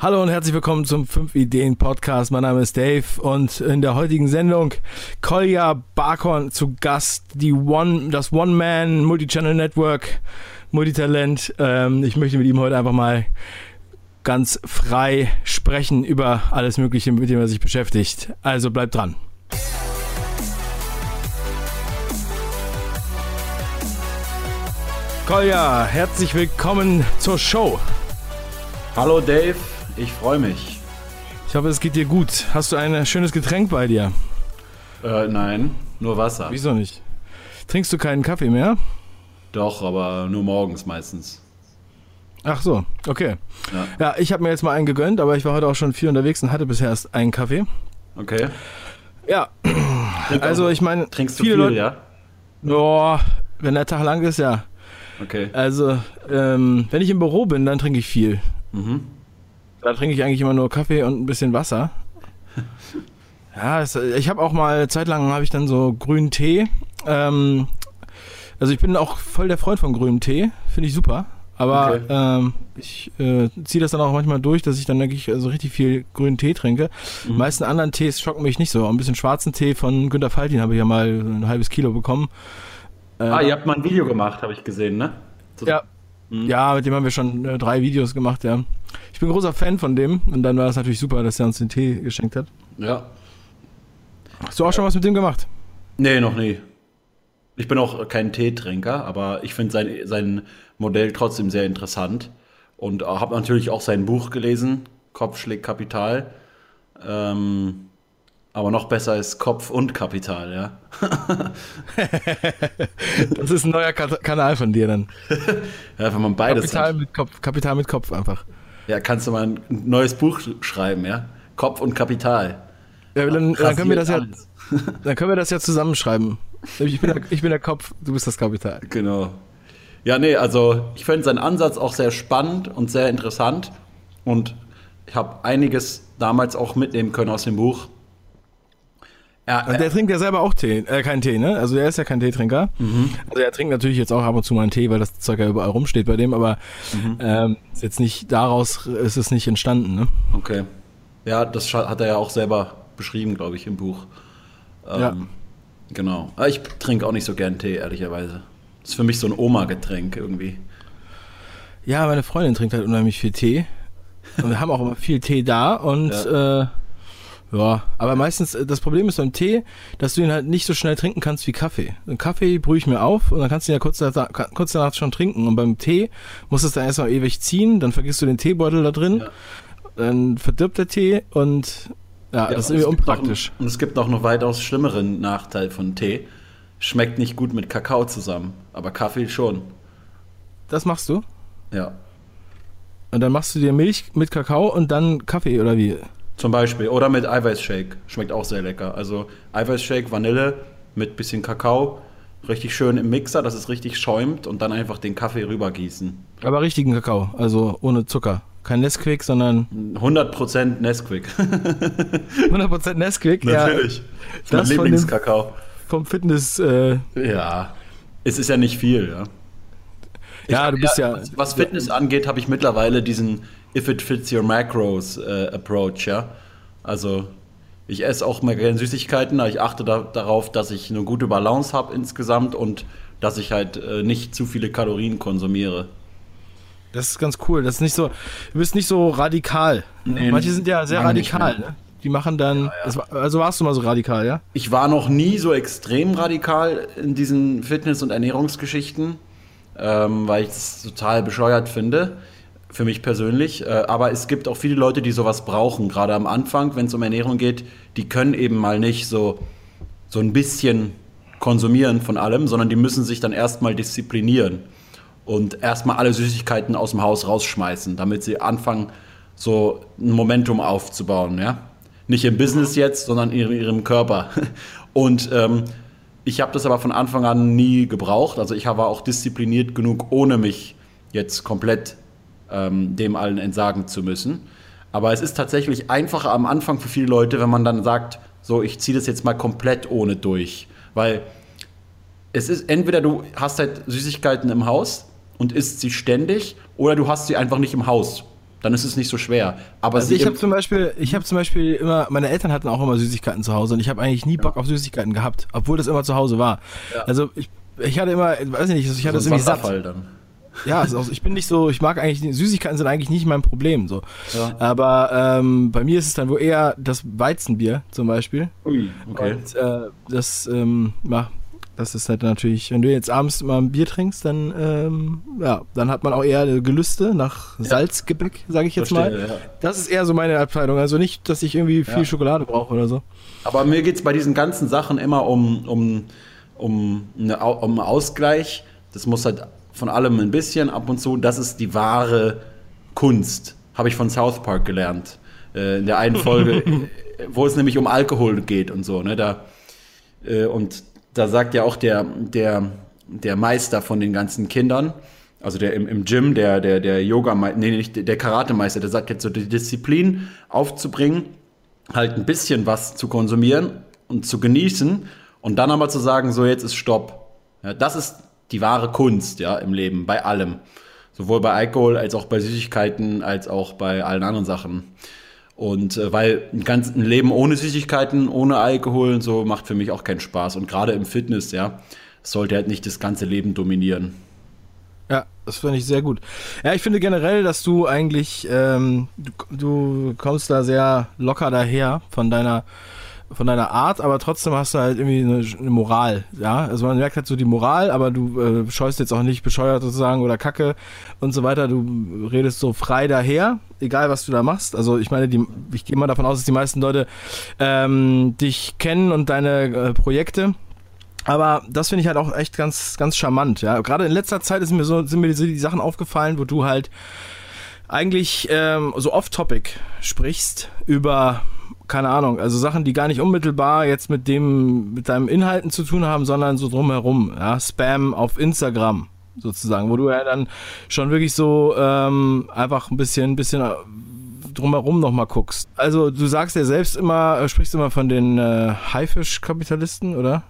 Hallo und herzlich willkommen zum 5 Ideen Podcast. Mein Name ist Dave und in der heutigen Sendung Kolja Barkhorn zu Gast, die One, das One-Man Multichannel Network, Multitalent. Ähm, ich möchte mit ihm heute einfach mal ganz frei sprechen über alles Mögliche, mit dem er sich beschäftigt. Also bleibt dran. Kolja, herzlich willkommen zur Show. Hallo Dave, ich freue mich. Ich hoffe, es geht dir gut. Hast du ein schönes Getränk bei dir? Äh, nein, nur Wasser. Wieso nicht? Trinkst du keinen Kaffee mehr? Doch, aber nur morgens meistens. Ach so, okay. Ja, ja ich habe mir jetzt mal einen gegönnt, aber ich war heute auch schon viel unterwegs und hatte bisher erst einen Kaffee. Okay. Ja, Trink also ich meine, trinkst du viel, Leute, ja? Oh, wenn der Tag lang ist, ja. Okay. Also, ähm, wenn ich im Büro bin, dann trinke ich viel. Mhm. Da trinke ich eigentlich immer nur Kaffee und ein bisschen Wasser. ja, es, ich habe auch mal, zeitlang habe ich dann so grünen Tee. Ähm, also ich bin auch voll der Freund von grünem Tee. Finde ich super. Aber okay. ähm, ich äh, ziehe das dann auch manchmal durch, dass ich dann denke ich so richtig viel grünen Tee trinke. Mhm. Die meisten anderen Tees schocken mich nicht so. Ein bisschen schwarzen Tee von Günter Faltin habe ich ja mal ein halbes Kilo bekommen. Äh, ah, ihr habt mal ein Video gemacht, habe ich gesehen, ne? So, ja. Mhm. Ja, mit dem haben wir schon äh, drei Videos gemacht, ja. Ich bin großer Fan von dem und dann war es natürlich super, dass er uns den Tee geschenkt hat. Ja. Hast du auch schon was mit dem gemacht? Nee, noch nie. Ich bin auch kein Teetrinker, aber ich finde sein, sein Modell trotzdem sehr interessant und habe natürlich auch sein Buch gelesen, Kopf schlägt Kapital. Ähm, aber noch besser ist Kopf und Kapital, ja. das ist ein neuer Kanal von dir dann. ja, wenn man beides Kapital hat. mit Kopf, Kapital mit Kopf einfach. Ja, kannst du mal ein neues Buch schreiben, ja? Kopf und Kapital. Ja, dann, dann können wir das ja, dann können wir das ja zusammenschreiben. Ich bin, der, ich bin der Kopf, du bist das Kapital. Genau. Ja, nee, also ich finde seinen Ansatz auch sehr spannend und sehr interessant. Und ich habe einiges damals auch mitnehmen können aus dem Buch. Ja, und der trinkt ja selber auch Tee, äh, keinen Tee, ne? Also er ist ja kein Teetrinker. Mhm. Also er trinkt natürlich jetzt auch ab und zu mal einen Tee, weil das Zeug ja überall rumsteht bei dem, aber mhm. ähm, ist jetzt nicht daraus ist es nicht entstanden, ne? Okay. Ja, das hat er ja auch selber beschrieben, glaube ich, im Buch. Ähm, ja. Genau. Aber ich trinke auch nicht so gern Tee, ehrlicherweise. Das ist für mich so ein Oma-Getränk irgendwie. Ja, meine Freundin trinkt halt unheimlich viel Tee. Und wir haben auch immer viel Tee da und ja. äh, ja, aber meistens, äh, das Problem ist beim Tee, dass du ihn halt nicht so schnell trinken kannst wie Kaffee. Einen Kaffee brühe ich mir auf und dann kannst du ihn ja kurz danach, kurz danach schon trinken. Und beim Tee musst du es dann erstmal ewig ziehen, dann vergisst du den Teebeutel da drin, ja. dann verdirbt der Tee und ja, ja das ist irgendwie unpraktisch. Noch, und es gibt noch einen weitaus schlimmeren Nachteil von Tee. Schmeckt nicht gut mit Kakao zusammen, aber Kaffee schon. Das machst du? Ja. Und dann machst du dir Milch mit Kakao und dann Kaffee oder wie? Zum Beispiel. Oder mit Eiweißshake. Schmeckt auch sehr lecker. Also Eiweißshake, Vanille mit bisschen Kakao. Richtig schön im Mixer, dass es richtig schäumt und dann einfach den Kaffee rübergießen. Aber richtigen Kakao, also ohne Zucker. Kein Nesquik, sondern. 100% Nesquik. 100% Nesquik? Natürlich. Ja, das, das mein Lieblingskakao. Vom Fitness. Äh ja. Es ist ja nicht viel, ja. ja, du bist ja. ja was Fitness angeht, habe ich mittlerweile diesen if it fits your macros äh, Approach, ja. Also ich esse auch mal gerne Süßigkeiten, aber ich achte da, darauf, dass ich eine gute Balance habe insgesamt und dass ich halt äh, nicht zu viele Kalorien konsumiere. Das ist ganz cool. Das ist nicht so, du bist nicht so radikal. Nee, Manche sind ja sehr radikal, ne? Die machen dann. Ja, ja. War, also warst du mal so radikal, ja? Ich war noch nie so extrem radikal in diesen Fitness- und Ernährungsgeschichten, ähm, weil ich es total bescheuert finde für mich persönlich. Äh, aber es gibt auch viele Leute, die sowas brauchen, gerade am Anfang, wenn es um Ernährung geht, die können eben mal nicht so, so ein bisschen konsumieren von allem, sondern die müssen sich dann erstmal disziplinieren und erstmal alle Süßigkeiten aus dem Haus rausschmeißen, damit sie anfangen, so ein Momentum aufzubauen, ja. Nicht im Business jetzt, sondern in ihrem Körper. Und ähm, ich habe das aber von Anfang an nie gebraucht. Also ich war auch diszipliniert genug, ohne mich jetzt komplett ähm, dem allen entsagen zu müssen. Aber es ist tatsächlich einfacher am Anfang für viele Leute, wenn man dann sagt, so, ich ziehe das jetzt mal komplett ohne durch. Weil es ist entweder du hast halt Süßigkeiten im Haus und isst sie ständig oder du hast sie einfach nicht im Haus. dann ist es nicht so schwer. Aber also ich habe zum Beispiel, ich habe zum Beispiel immer, meine Eltern hatten auch immer Süßigkeiten zu Hause und ich habe eigentlich nie Bock auf Süßigkeiten gehabt, obwohl das immer zu Hause war. Ja. Also ich, ich hatte immer, weiß nicht, ich hatte so das irgendwie satt. Dann. Ja, also ich bin nicht so, ich mag eigentlich, Süßigkeiten sind eigentlich nicht mein Problem. So. Ja. Aber ähm, bei mir ist es dann wohl eher das Weizenbier zum Beispiel. Ui, okay. Und äh, das, ähm, ja, das ist halt natürlich, wenn du jetzt abends mal ein Bier trinkst, dann, ähm, ja, dann hat man auch eher Gelüste nach Salzgebäck, sage ich jetzt Verstehe, mal. Ja. Das ist eher so meine Abteilung. Also nicht, dass ich irgendwie viel ja. Schokolade brauche oder so. Aber mir geht es bei diesen ganzen Sachen immer um, um, um, eine, um Ausgleich. Das muss halt von allem ein bisschen ab und zu. Das ist die wahre Kunst. Habe ich von South Park gelernt. Äh, in der einen Folge, wo es nämlich um Alkohol geht und so. Ne? Da, äh, und da sagt ja auch der, der, der Meister von den ganzen Kindern, also der im, im Gym, der, der, der Yoga, nee, nicht der Karatemeister, der sagt jetzt so, die Disziplin aufzubringen, halt ein bisschen was zu konsumieren und zu genießen und dann aber zu sagen, so jetzt ist Stopp. Ja, das ist die wahre Kunst, ja, im Leben, bei allem. Sowohl bei Alkohol als auch bei Süßigkeiten, als auch bei allen anderen Sachen. Und äh, weil ein ganzes Leben ohne Süßigkeiten, ohne Alkohol und so macht für mich auch keinen Spaß. Und gerade im Fitness, ja, sollte halt nicht das ganze Leben dominieren. Ja, das finde ich sehr gut. Ja, ich finde generell, dass du eigentlich, ähm, du, du kommst da sehr locker daher von deiner von deiner Art, aber trotzdem hast du halt irgendwie eine, eine, Moral, ja. Also man merkt halt so die Moral, aber du äh, scheust jetzt auch nicht bescheuert sozusagen oder Kacke und so weiter. Du redest so frei daher, egal was du da machst. Also ich meine, die, ich gehe mal davon aus, dass die meisten Leute ähm, dich kennen und deine äh, Projekte. Aber das finde ich halt auch echt ganz, ganz charmant, ja. Gerade in letzter Zeit ist mir so, sind mir die, die Sachen aufgefallen, wo du halt eigentlich ähm, so off-topic sprichst über keine Ahnung, also Sachen, die gar nicht unmittelbar jetzt mit dem, mit deinem Inhalten zu tun haben, sondern so drumherum, ja, Spam auf Instagram sozusagen, wo du ja dann schon wirklich so ähm, einfach ein bisschen, bisschen äh, drumherum nochmal guckst. Also du sagst ja selbst immer, äh, sprichst immer von den äh, Haifisch-Kapitalisten, oder?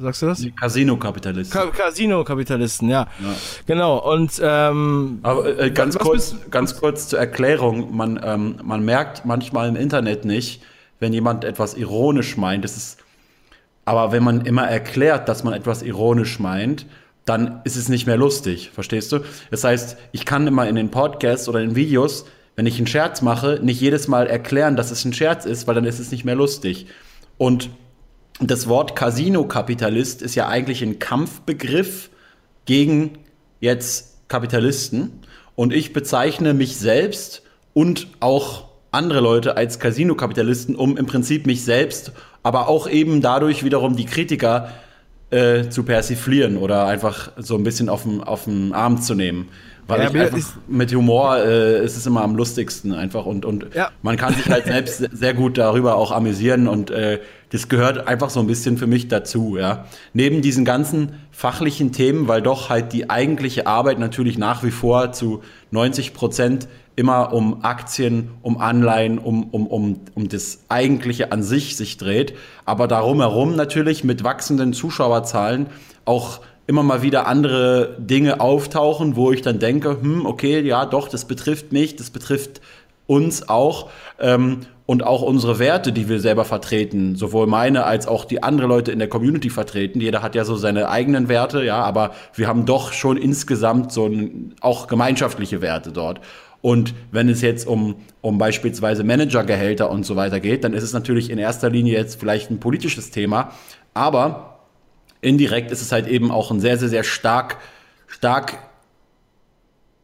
Sagst du das? Casino-Kapitalisten. Ka Casino-Kapitalisten, ja. ja. Genau. Und ähm, aber äh, ganz kurz, ganz kurz zur Erklärung: Man, ähm, man merkt manchmal im Internet nicht, wenn jemand etwas ironisch meint. Das ist, aber wenn man immer erklärt, dass man etwas ironisch meint, dann ist es nicht mehr lustig, verstehst du? Das heißt, ich kann immer in den Podcasts oder in Videos, wenn ich einen Scherz mache, nicht jedes Mal erklären, dass es ein Scherz ist, weil dann ist es nicht mehr lustig. Und das Wort Casino-Kapitalist ist ja eigentlich ein Kampfbegriff gegen jetzt Kapitalisten. Und ich bezeichne mich selbst und auch andere Leute als Casino-Kapitalisten, um im Prinzip mich selbst, aber auch eben dadurch wiederum die Kritiker äh, zu persiflieren oder einfach so ein bisschen auf den Arm zu nehmen. Weil ja, ich einfach mit Humor äh, ist es immer am lustigsten einfach und, und ja. man kann sich halt selbst sehr gut darüber auch amüsieren und äh, das gehört einfach so ein bisschen für mich dazu, ja. Neben diesen ganzen fachlichen Themen, weil doch halt die eigentliche Arbeit natürlich nach wie vor zu 90 Prozent immer um Aktien, um Anleihen, um, um, um, um das Eigentliche an sich sich dreht. Aber darum herum natürlich mit wachsenden Zuschauerzahlen auch immer mal wieder andere Dinge auftauchen, wo ich dann denke, hm, okay, ja, doch, das betrifft mich, das betrifft uns auch ähm, und auch unsere Werte, die wir selber vertreten, sowohl meine als auch die andere Leute in der Community vertreten. Jeder hat ja so seine eigenen Werte, ja, aber wir haben doch schon insgesamt so ein, auch gemeinschaftliche Werte dort. Und wenn es jetzt um, um beispielsweise Managergehälter und so weiter geht, dann ist es natürlich in erster Linie jetzt vielleicht ein politisches Thema. Aber indirekt ist es halt eben auch ein sehr, sehr, sehr stark, stark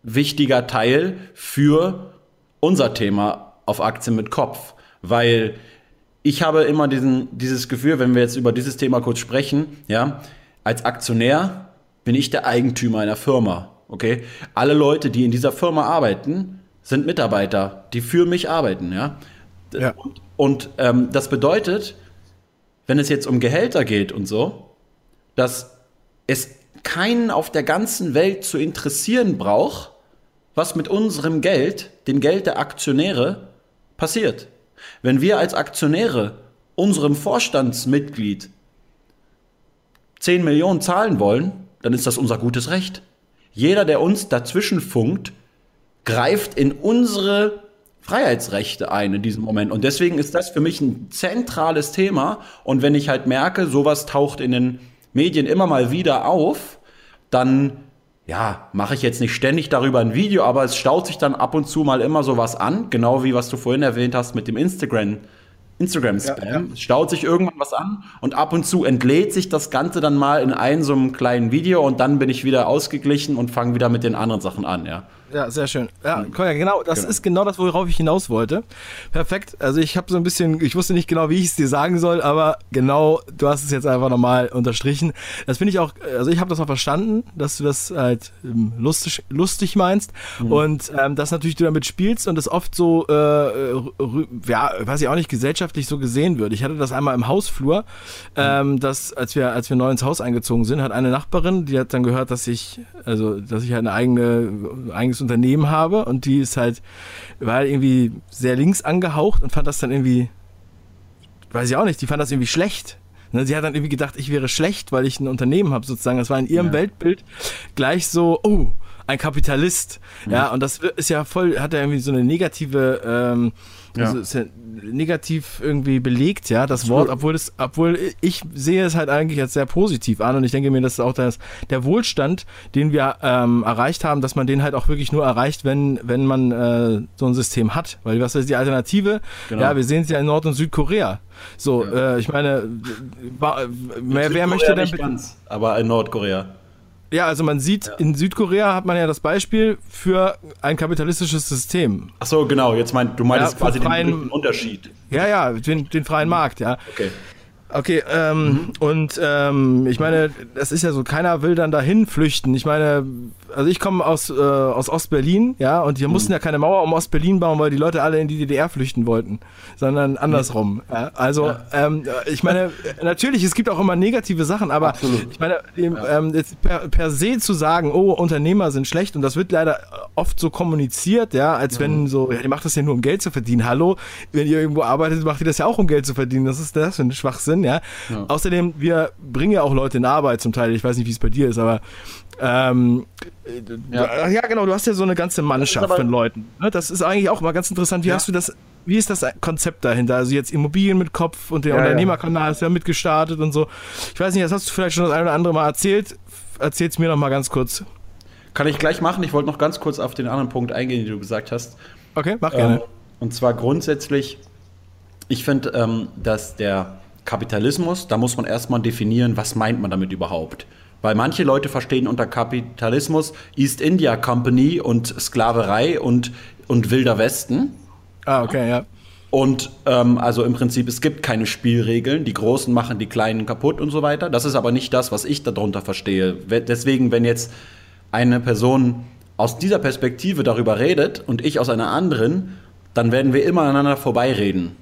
wichtiger Teil für unser Thema auf Aktien mit Kopf. Weil ich habe immer diesen, dieses Gefühl, wenn wir jetzt über dieses Thema kurz sprechen, ja, als Aktionär bin ich der Eigentümer einer Firma. Okay? Alle Leute, die in dieser Firma arbeiten, sind Mitarbeiter, die für mich arbeiten, ja. ja. Und, und ähm, das bedeutet, wenn es jetzt um Gehälter geht und so, dass es keinen auf der ganzen Welt zu interessieren braucht, was mit unserem Geld, dem Geld der Aktionäre, passiert. Wenn wir als Aktionäre unserem Vorstandsmitglied 10 Millionen zahlen wollen, dann ist das unser gutes Recht. Jeder, der uns dazwischen funkt, greift in unsere Freiheitsrechte ein in diesem Moment. Und deswegen ist das für mich ein zentrales Thema. Und wenn ich halt merke, sowas taucht in den Medien immer mal wieder auf, dann ja, mache ich jetzt nicht ständig darüber ein Video, aber es staut sich dann ab und zu mal immer sowas an, genau wie was du vorhin erwähnt hast mit dem Instagram Instagram-Spam. Ja, ja. Es staut sich irgendwann was an und ab und zu entlädt sich das Ganze dann mal in einem so einem kleinen Video und dann bin ich wieder ausgeglichen und fange wieder mit den anderen Sachen an, ja. Ja, sehr schön. Ja, Kolja, genau, das genau. ist genau das, worauf ich hinaus wollte. Perfekt. Also ich habe so ein bisschen, ich wusste nicht genau, wie ich es dir sagen soll, aber genau, du hast es jetzt einfach nochmal unterstrichen. Das finde ich auch, also ich habe das auch verstanden, dass du das halt ähm, lustig, lustig meinst mhm. und ähm, dass natürlich du damit spielst und das oft so, äh, ja, weiß ich auch nicht, gesellschaftlich so gesehen wird. Ich hatte das einmal im Hausflur, ähm, dass als wir, als wir neu ins Haus eingezogen sind, hat eine Nachbarin, die hat dann gehört, dass ich, also dass ich halt eine eigene, eigenes eigenes Unternehmen habe und die ist halt, war irgendwie sehr links angehaucht und fand das dann irgendwie, weiß ich auch nicht, die fand das irgendwie schlecht. Ne, sie hat dann irgendwie gedacht, ich wäre schlecht, weil ich ein Unternehmen habe sozusagen. Das war in ihrem ja. Weltbild gleich so, oh, ein Kapitalist. Mhm. Ja, und das ist ja voll, hat ja irgendwie so eine negative ähm, ja. Also ist ja negativ irgendwie belegt, ja, das Wort, obwohl es, obwohl ich sehe es halt eigentlich als sehr positiv an und ich denke mir, dass auch das, der Wohlstand, den wir ähm, erreicht haben, dass man den halt auch wirklich nur erreicht, wenn, wenn man äh, so ein System hat. Weil was ist die Alternative? Genau. Ja, wir sehen es ja in Nord- und Südkorea. So, ja. äh, ich meine, wer, wer möchte denn bitte. Ganz, aber in Nordkorea. Ja, also man sieht, ja. in Südkorea hat man ja das Beispiel für ein kapitalistisches System. Ach so, genau. Jetzt meint du meinst ja, quasi freien, den Unterschied. Ja, ja, den, den freien Markt, ja. Okay. Okay, ähm, mhm. und ähm, ich meine, das ist ja so, keiner will dann dahin flüchten. Ich meine, also ich komme aus, äh, aus Ostberlin, ja, und wir mhm. mussten ja keine Mauer um Ostberlin bauen, weil die Leute alle in die DDR flüchten wollten, sondern andersrum. Mhm. Ja. Also, ja. Ähm, ich meine, natürlich, es gibt auch immer negative Sachen, aber Absolut. ich meine, ähm, jetzt per, per se zu sagen, oh, Unternehmer sind schlecht, und das wird leider oft so kommuniziert, ja, als wenn so, ja, ihr macht das ja nur, um Geld zu verdienen. Hallo, wenn ihr irgendwo arbeitet, macht ihr das ja auch, um Geld zu verdienen. Das ist das für ein Schwachsinn, ja. ja. Außerdem, wir bringen ja auch Leute in Arbeit zum Teil. Ich weiß nicht, wie es bei dir ist, aber ähm, ja. ja. genau, du hast ja so eine ganze Mannschaft von Leuten. Ne? Das ist eigentlich auch mal ganz interessant. Wie ja. hast du das, wie ist das Konzept dahinter? Also jetzt Immobilien mit Kopf und der ja, Unternehmerkanal ist ja mitgestartet und so. Ich weiß nicht, das hast du vielleicht schon das eine oder andere Mal erzählt. Erzähl es mir noch mal ganz kurz. Kann ich gleich machen. Ich wollte noch ganz kurz auf den anderen Punkt eingehen, den du gesagt hast. Okay, mach gerne. Ähm, und zwar grundsätzlich, ich finde, ähm, dass der Kapitalismus, da muss man erstmal definieren, was meint man damit überhaupt. Weil manche Leute verstehen unter Kapitalismus East India Company und Sklaverei und, und Wilder Westen. Ah, okay, ja. Und ähm, also im Prinzip, es gibt keine Spielregeln. Die Großen machen die Kleinen kaputt und so weiter. Das ist aber nicht das, was ich darunter verstehe. Deswegen, wenn jetzt eine Person aus dieser Perspektive darüber redet und ich aus einer anderen, dann werden wir immer aneinander vorbeireden.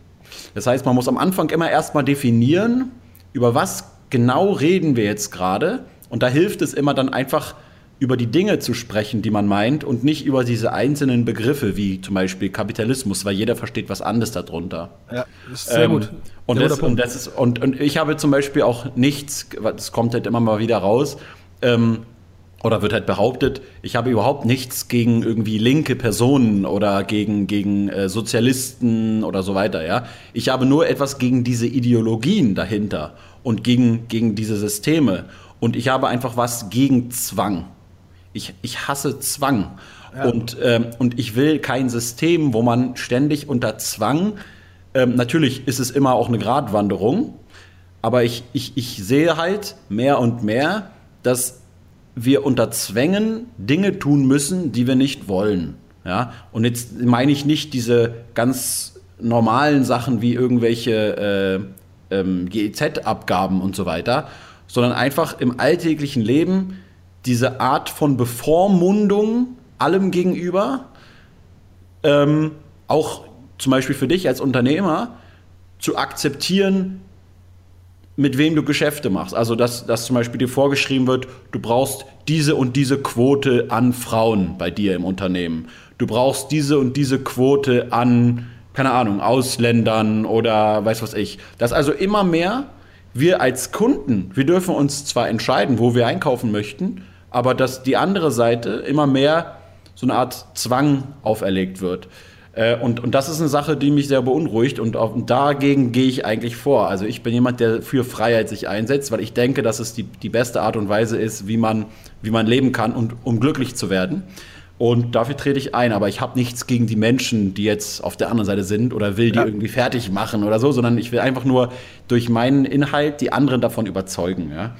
Das heißt, man muss am Anfang immer erstmal definieren, über was genau reden wir jetzt gerade und da hilft es immer dann einfach über die Dinge zu sprechen, die man meint und nicht über diese einzelnen Begriffe wie zum Beispiel Kapitalismus, weil jeder versteht was anderes darunter. Ja, das ist sehr ähm, gut. Und, das, und, das ist, und, und ich habe zum Beispiel auch nichts, das kommt halt immer mal wieder raus, ähm, oder wird halt behauptet, ich habe überhaupt nichts gegen irgendwie linke Personen oder gegen, gegen äh, Sozialisten oder so weiter, ja. Ich habe nur etwas gegen diese Ideologien dahinter und gegen, gegen diese Systeme. Und ich habe einfach was gegen Zwang. Ich, ich hasse Zwang. Ja. Und, ähm, und ich will kein System, wo man ständig unter Zwang, ähm, natürlich ist es immer auch eine Gratwanderung, aber ich, ich, ich sehe halt mehr und mehr, dass wir unter Zwängen Dinge tun müssen, die wir nicht wollen. Ja? Und jetzt meine ich nicht diese ganz normalen Sachen wie irgendwelche äh, ähm, GEZ-Abgaben und so weiter, sondern einfach im alltäglichen Leben diese Art von Bevormundung allem gegenüber, ähm, auch zum Beispiel für dich als Unternehmer, zu akzeptieren, mit wem du Geschäfte machst. Also, dass, dass zum Beispiel dir vorgeschrieben wird, du brauchst diese und diese Quote an Frauen bei dir im Unternehmen. Du brauchst diese und diese Quote an, keine Ahnung, Ausländern oder weiß was ich. Dass also immer mehr wir als Kunden, wir dürfen uns zwar entscheiden, wo wir einkaufen möchten, aber dass die andere Seite immer mehr so eine Art Zwang auferlegt wird. Äh, und, und das ist eine Sache, die mich sehr beunruhigt und, auch, und dagegen gehe ich eigentlich vor. Also ich bin jemand, der für Freiheit sich einsetzt, weil ich denke, dass es die, die beste Art und Weise ist, wie man, wie man leben kann und um glücklich zu werden. Und dafür trete ich ein. Aber ich habe nichts gegen die Menschen, die jetzt auf der anderen Seite sind oder will die ja. irgendwie fertig machen oder so, sondern ich will einfach nur durch meinen Inhalt die anderen davon überzeugen. Ja?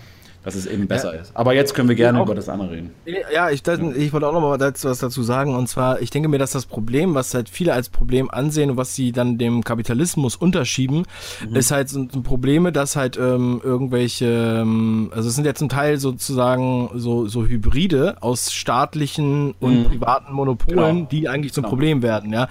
Dass es eben besser ja. ist. Aber jetzt können wir gerne auch, über das andere reden. Ja, ich, das, ich wollte auch noch mal dazu, was dazu sagen. Und zwar, ich denke mir, dass das Problem, was halt viele als Problem ansehen und was sie dann dem Kapitalismus unterschieben, mhm. ist halt so ein Probleme, dass halt ähm, irgendwelche, ähm, also es sind ja zum Teil sozusagen so, so Hybride aus staatlichen und mhm. privaten Monopolen, genau. die eigentlich zum genau. Problem werden, ja.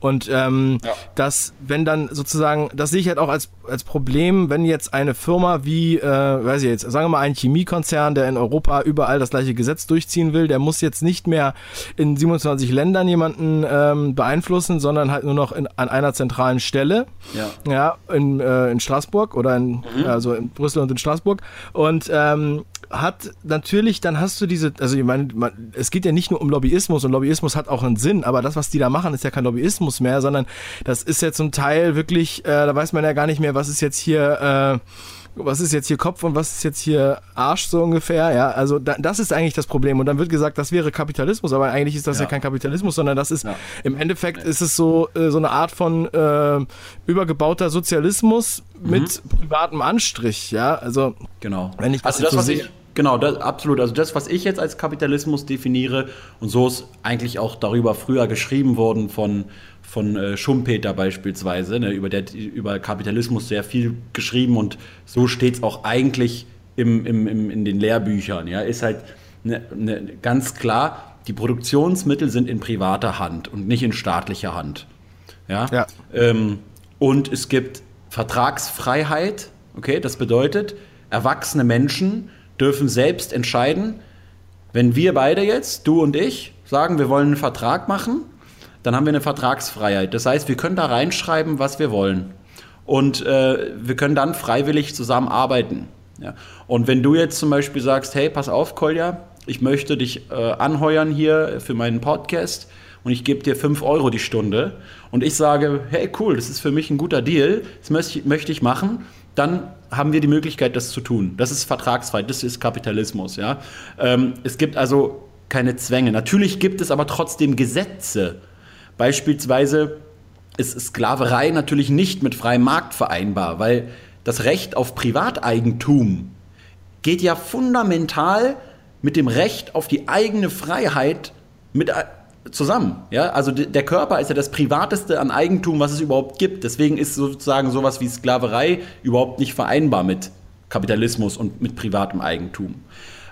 Und ähm, ja. dass, wenn dann sozusagen, das sehe ich halt auch als, als Problem, wenn jetzt eine Firma wie, äh, weiß ich jetzt, sagen wir mal ein Chemiekonzern, der in Europa überall das gleiche Gesetz durchziehen will, der muss jetzt nicht mehr in 27 Ländern jemanden ähm, beeinflussen, sondern halt nur noch in, an einer zentralen Stelle. Ja. Ja, in, äh, in Straßburg oder in, mhm. also in Brüssel und in Straßburg. Und ähm, hat natürlich, dann hast du diese, also ich meine, man, es geht ja nicht nur um Lobbyismus und Lobbyismus hat auch einen Sinn, aber das, was die da machen, ist ja kein Lobbyismus mehr, sondern das ist ja zum Teil wirklich, äh, da weiß man ja gar nicht mehr, was ist jetzt hier, äh, was ist jetzt hier Kopf und was ist jetzt hier Arsch so ungefähr, ja, also da, das ist eigentlich das Problem und dann wird gesagt, das wäre Kapitalismus, aber eigentlich ist das ja, ja kein Kapitalismus, sondern das ist, ja. im Endeffekt ist es so, äh, so eine Art von äh, übergebauter Sozialismus mhm. mit privatem Anstrich, ja, also genau. Wenn ich das, also das so was ich Genau, das, absolut. Also das, was ich jetzt als Kapitalismus definiere, und so ist eigentlich auch darüber früher geschrieben worden von von äh, Schumpeter beispielsweise, ne, über, der, über Kapitalismus sehr viel geschrieben und so steht es auch eigentlich im, im, im, in den Lehrbüchern. Ja, ist halt ne, ne, ganz klar, die Produktionsmittel sind in privater Hand und nicht in staatlicher Hand. Ja. ja. Ähm, und es gibt Vertragsfreiheit, okay, das bedeutet, erwachsene Menschen dürfen selbst entscheiden, wenn wir beide jetzt, du und ich, sagen, wir wollen einen Vertrag machen, dann haben wir eine Vertragsfreiheit. Das heißt, wir können da reinschreiben, was wir wollen. Und äh, wir können dann freiwillig zusammenarbeiten. Ja. Und wenn du jetzt zum Beispiel sagst, hey, pass auf, Kolja, ich möchte dich äh, anheuern hier für meinen Podcast und ich gebe dir 5 Euro die Stunde und ich sage, hey, cool, das ist für mich ein guter Deal, das möchte ich, möchte ich machen, dann haben wir die Möglichkeit, das zu tun. Das ist vertragsfrei, das ist Kapitalismus. Ja? Ähm, es gibt also keine Zwänge. Natürlich gibt es aber trotzdem Gesetze, Beispielsweise ist Sklaverei natürlich nicht mit freiem Markt vereinbar, weil das Recht auf Privateigentum geht ja fundamental mit dem Recht auf die eigene Freiheit mit äh, zusammen. Ja? Also der Körper ist ja das privateste an Eigentum, was es überhaupt gibt. Deswegen ist sozusagen sowas wie Sklaverei überhaupt nicht vereinbar mit Kapitalismus und mit privatem Eigentum.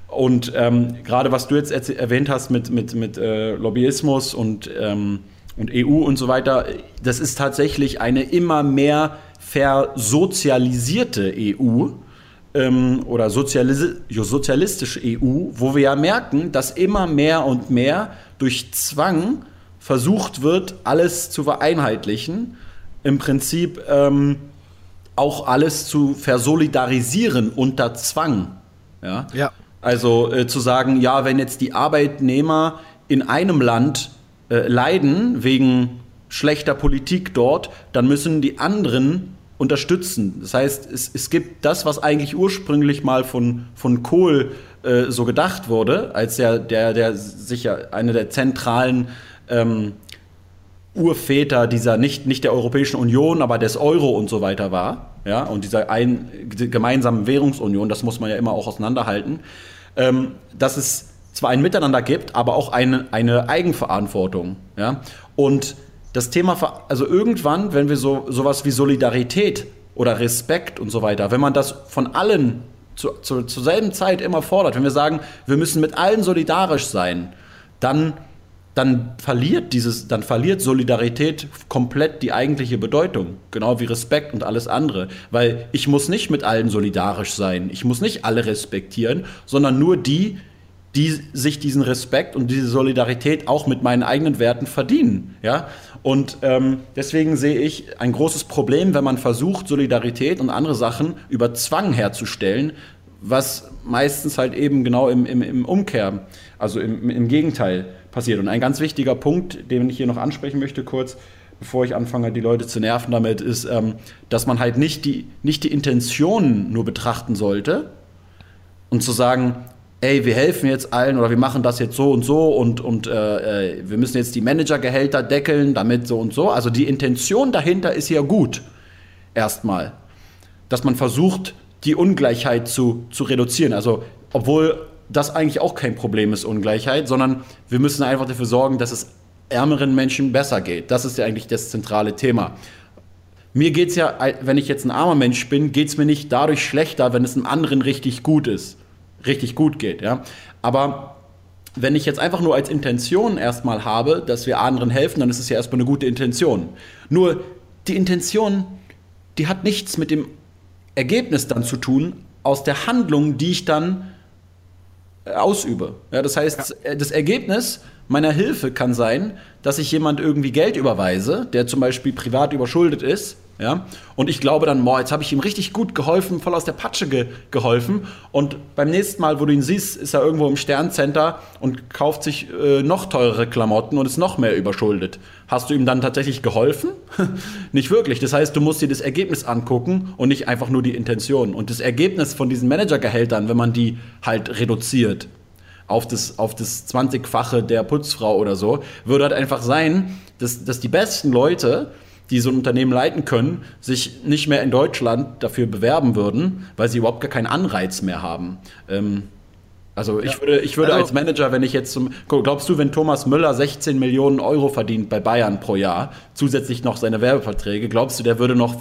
Und ähm, gerade was du jetzt erwähnt hast mit, mit, mit äh, Lobbyismus und ähm, und EU und so weiter, das ist tatsächlich eine immer mehr versozialisierte EU ähm, oder sozialis sozialistische EU, wo wir ja merken, dass immer mehr und mehr durch Zwang versucht wird, alles zu vereinheitlichen. Im Prinzip ähm, auch alles zu versolidarisieren unter Zwang. Ja. ja. Also äh, zu sagen, ja, wenn jetzt die Arbeitnehmer in einem Land äh, leiden wegen schlechter Politik dort, dann müssen die anderen unterstützen. Das heißt, es, es gibt das, was eigentlich ursprünglich mal von, von Kohl äh, so gedacht wurde, als der, der, der sicher eine der zentralen ähm, Urväter dieser, nicht, nicht der Europäischen Union, aber des Euro und so weiter war, ja, und dieser ein, gemeinsamen Währungsunion, das muss man ja immer auch auseinanderhalten, ähm, dass es zwar ein Miteinander gibt, aber auch eine, eine Eigenverantwortung. Ja? Und das Thema, also irgendwann, wenn wir so sowas wie Solidarität oder Respekt und so weiter, wenn man das von allen zu, zu, zur selben Zeit immer fordert, wenn wir sagen, wir müssen mit allen solidarisch sein, dann, dann verliert dieses, dann verliert Solidarität komplett die eigentliche Bedeutung, genau wie Respekt und alles andere, weil ich muss nicht mit allen solidarisch sein, ich muss nicht alle respektieren, sondern nur die, die sich diesen Respekt und diese Solidarität auch mit meinen eigenen Werten verdienen. Ja? Und ähm, deswegen sehe ich ein großes Problem, wenn man versucht, Solidarität und andere Sachen über Zwang herzustellen, was meistens halt eben genau im, im, im Umkehr, also im, im Gegenteil passiert. Und ein ganz wichtiger Punkt, den ich hier noch ansprechen möchte, kurz, bevor ich anfange, die Leute zu nerven damit, ist, ähm, dass man halt nicht die, nicht die Intentionen nur betrachten sollte und zu sagen, ey, wir helfen jetzt allen oder wir machen das jetzt so und so und, und äh, äh wir müssen jetzt die Managergehälter deckeln, damit so und so. Also die Intention dahinter ist ja gut, erstmal. Dass man versucht, die Ungleichheit zu, zu reduzieren. Also, obwohl das eigentlich auch kein Problem ist, Ungleichheit, sondern wir müssen einfach dafür sorgen, dass es ärmeren Menschen besser geht. Das ist ja eigentlich das zentrale Thema. Mir geht es ja, wenn ich jetzt ein armer Mensch bin, geht es mir nicht dadurch schlechter, wenn es einem anderen richtig gut ist, richtig gut geht. Ja? Aber wenn ich jetzt einfach nur als Intention erstmal habe, dass wir anderen helfen, dann ist es ja erstmal eine gute Intention. Nur die Intention, die hat nichts mit dem Ergebnis dann zu tun, aus der Handlung, die ich dann äh, ausübe. Ja, das heißt, ja. Äh, das Ergebnis meiner Hilfe kann sein, dass ich jemand irgendwie Geld überweise, der zum Beispiel privat überschuldet ist, ja, und ich glaube dann, boah, jetzt habe ich ihm richtig gut geholfen, voll aus der Patsche ge geholfen. Und beim nächsten Mal, wo du ihn siehst, ist er irgendwo im Sterncenter und kauft sich äh, noch teurere Klamotten und ist noch mehr überschuldet. Hast du ihm dann tatsächlich geholfen? nicht wirklich. Das heißt, du musst dir das Ergebnis angucken und nicht einfach nur die Intention. Und das Ergebnis von diesen Managergehältern, wenn man die halt reduziert, auf das, auf das 20-fache der Putzfrau oder so, würde halt einfach sein, dass, dass die besten Leute, die so ein Unternehmen leiten können, sich nicht mehr in Deutschland dafür bewerben würden, weil sie überhaupt gar keinen Anreiz mehr haben. Ähm, also ich ja. würde, ich würde also, als Manager, wenn ich jetzt zum, glaubst du, wenn Thomas Müller 16 Millionen Euro verdient bei Bayern pro Jahr, zusätzlich noch seine Werbeverträge, glaubst du, der würde noch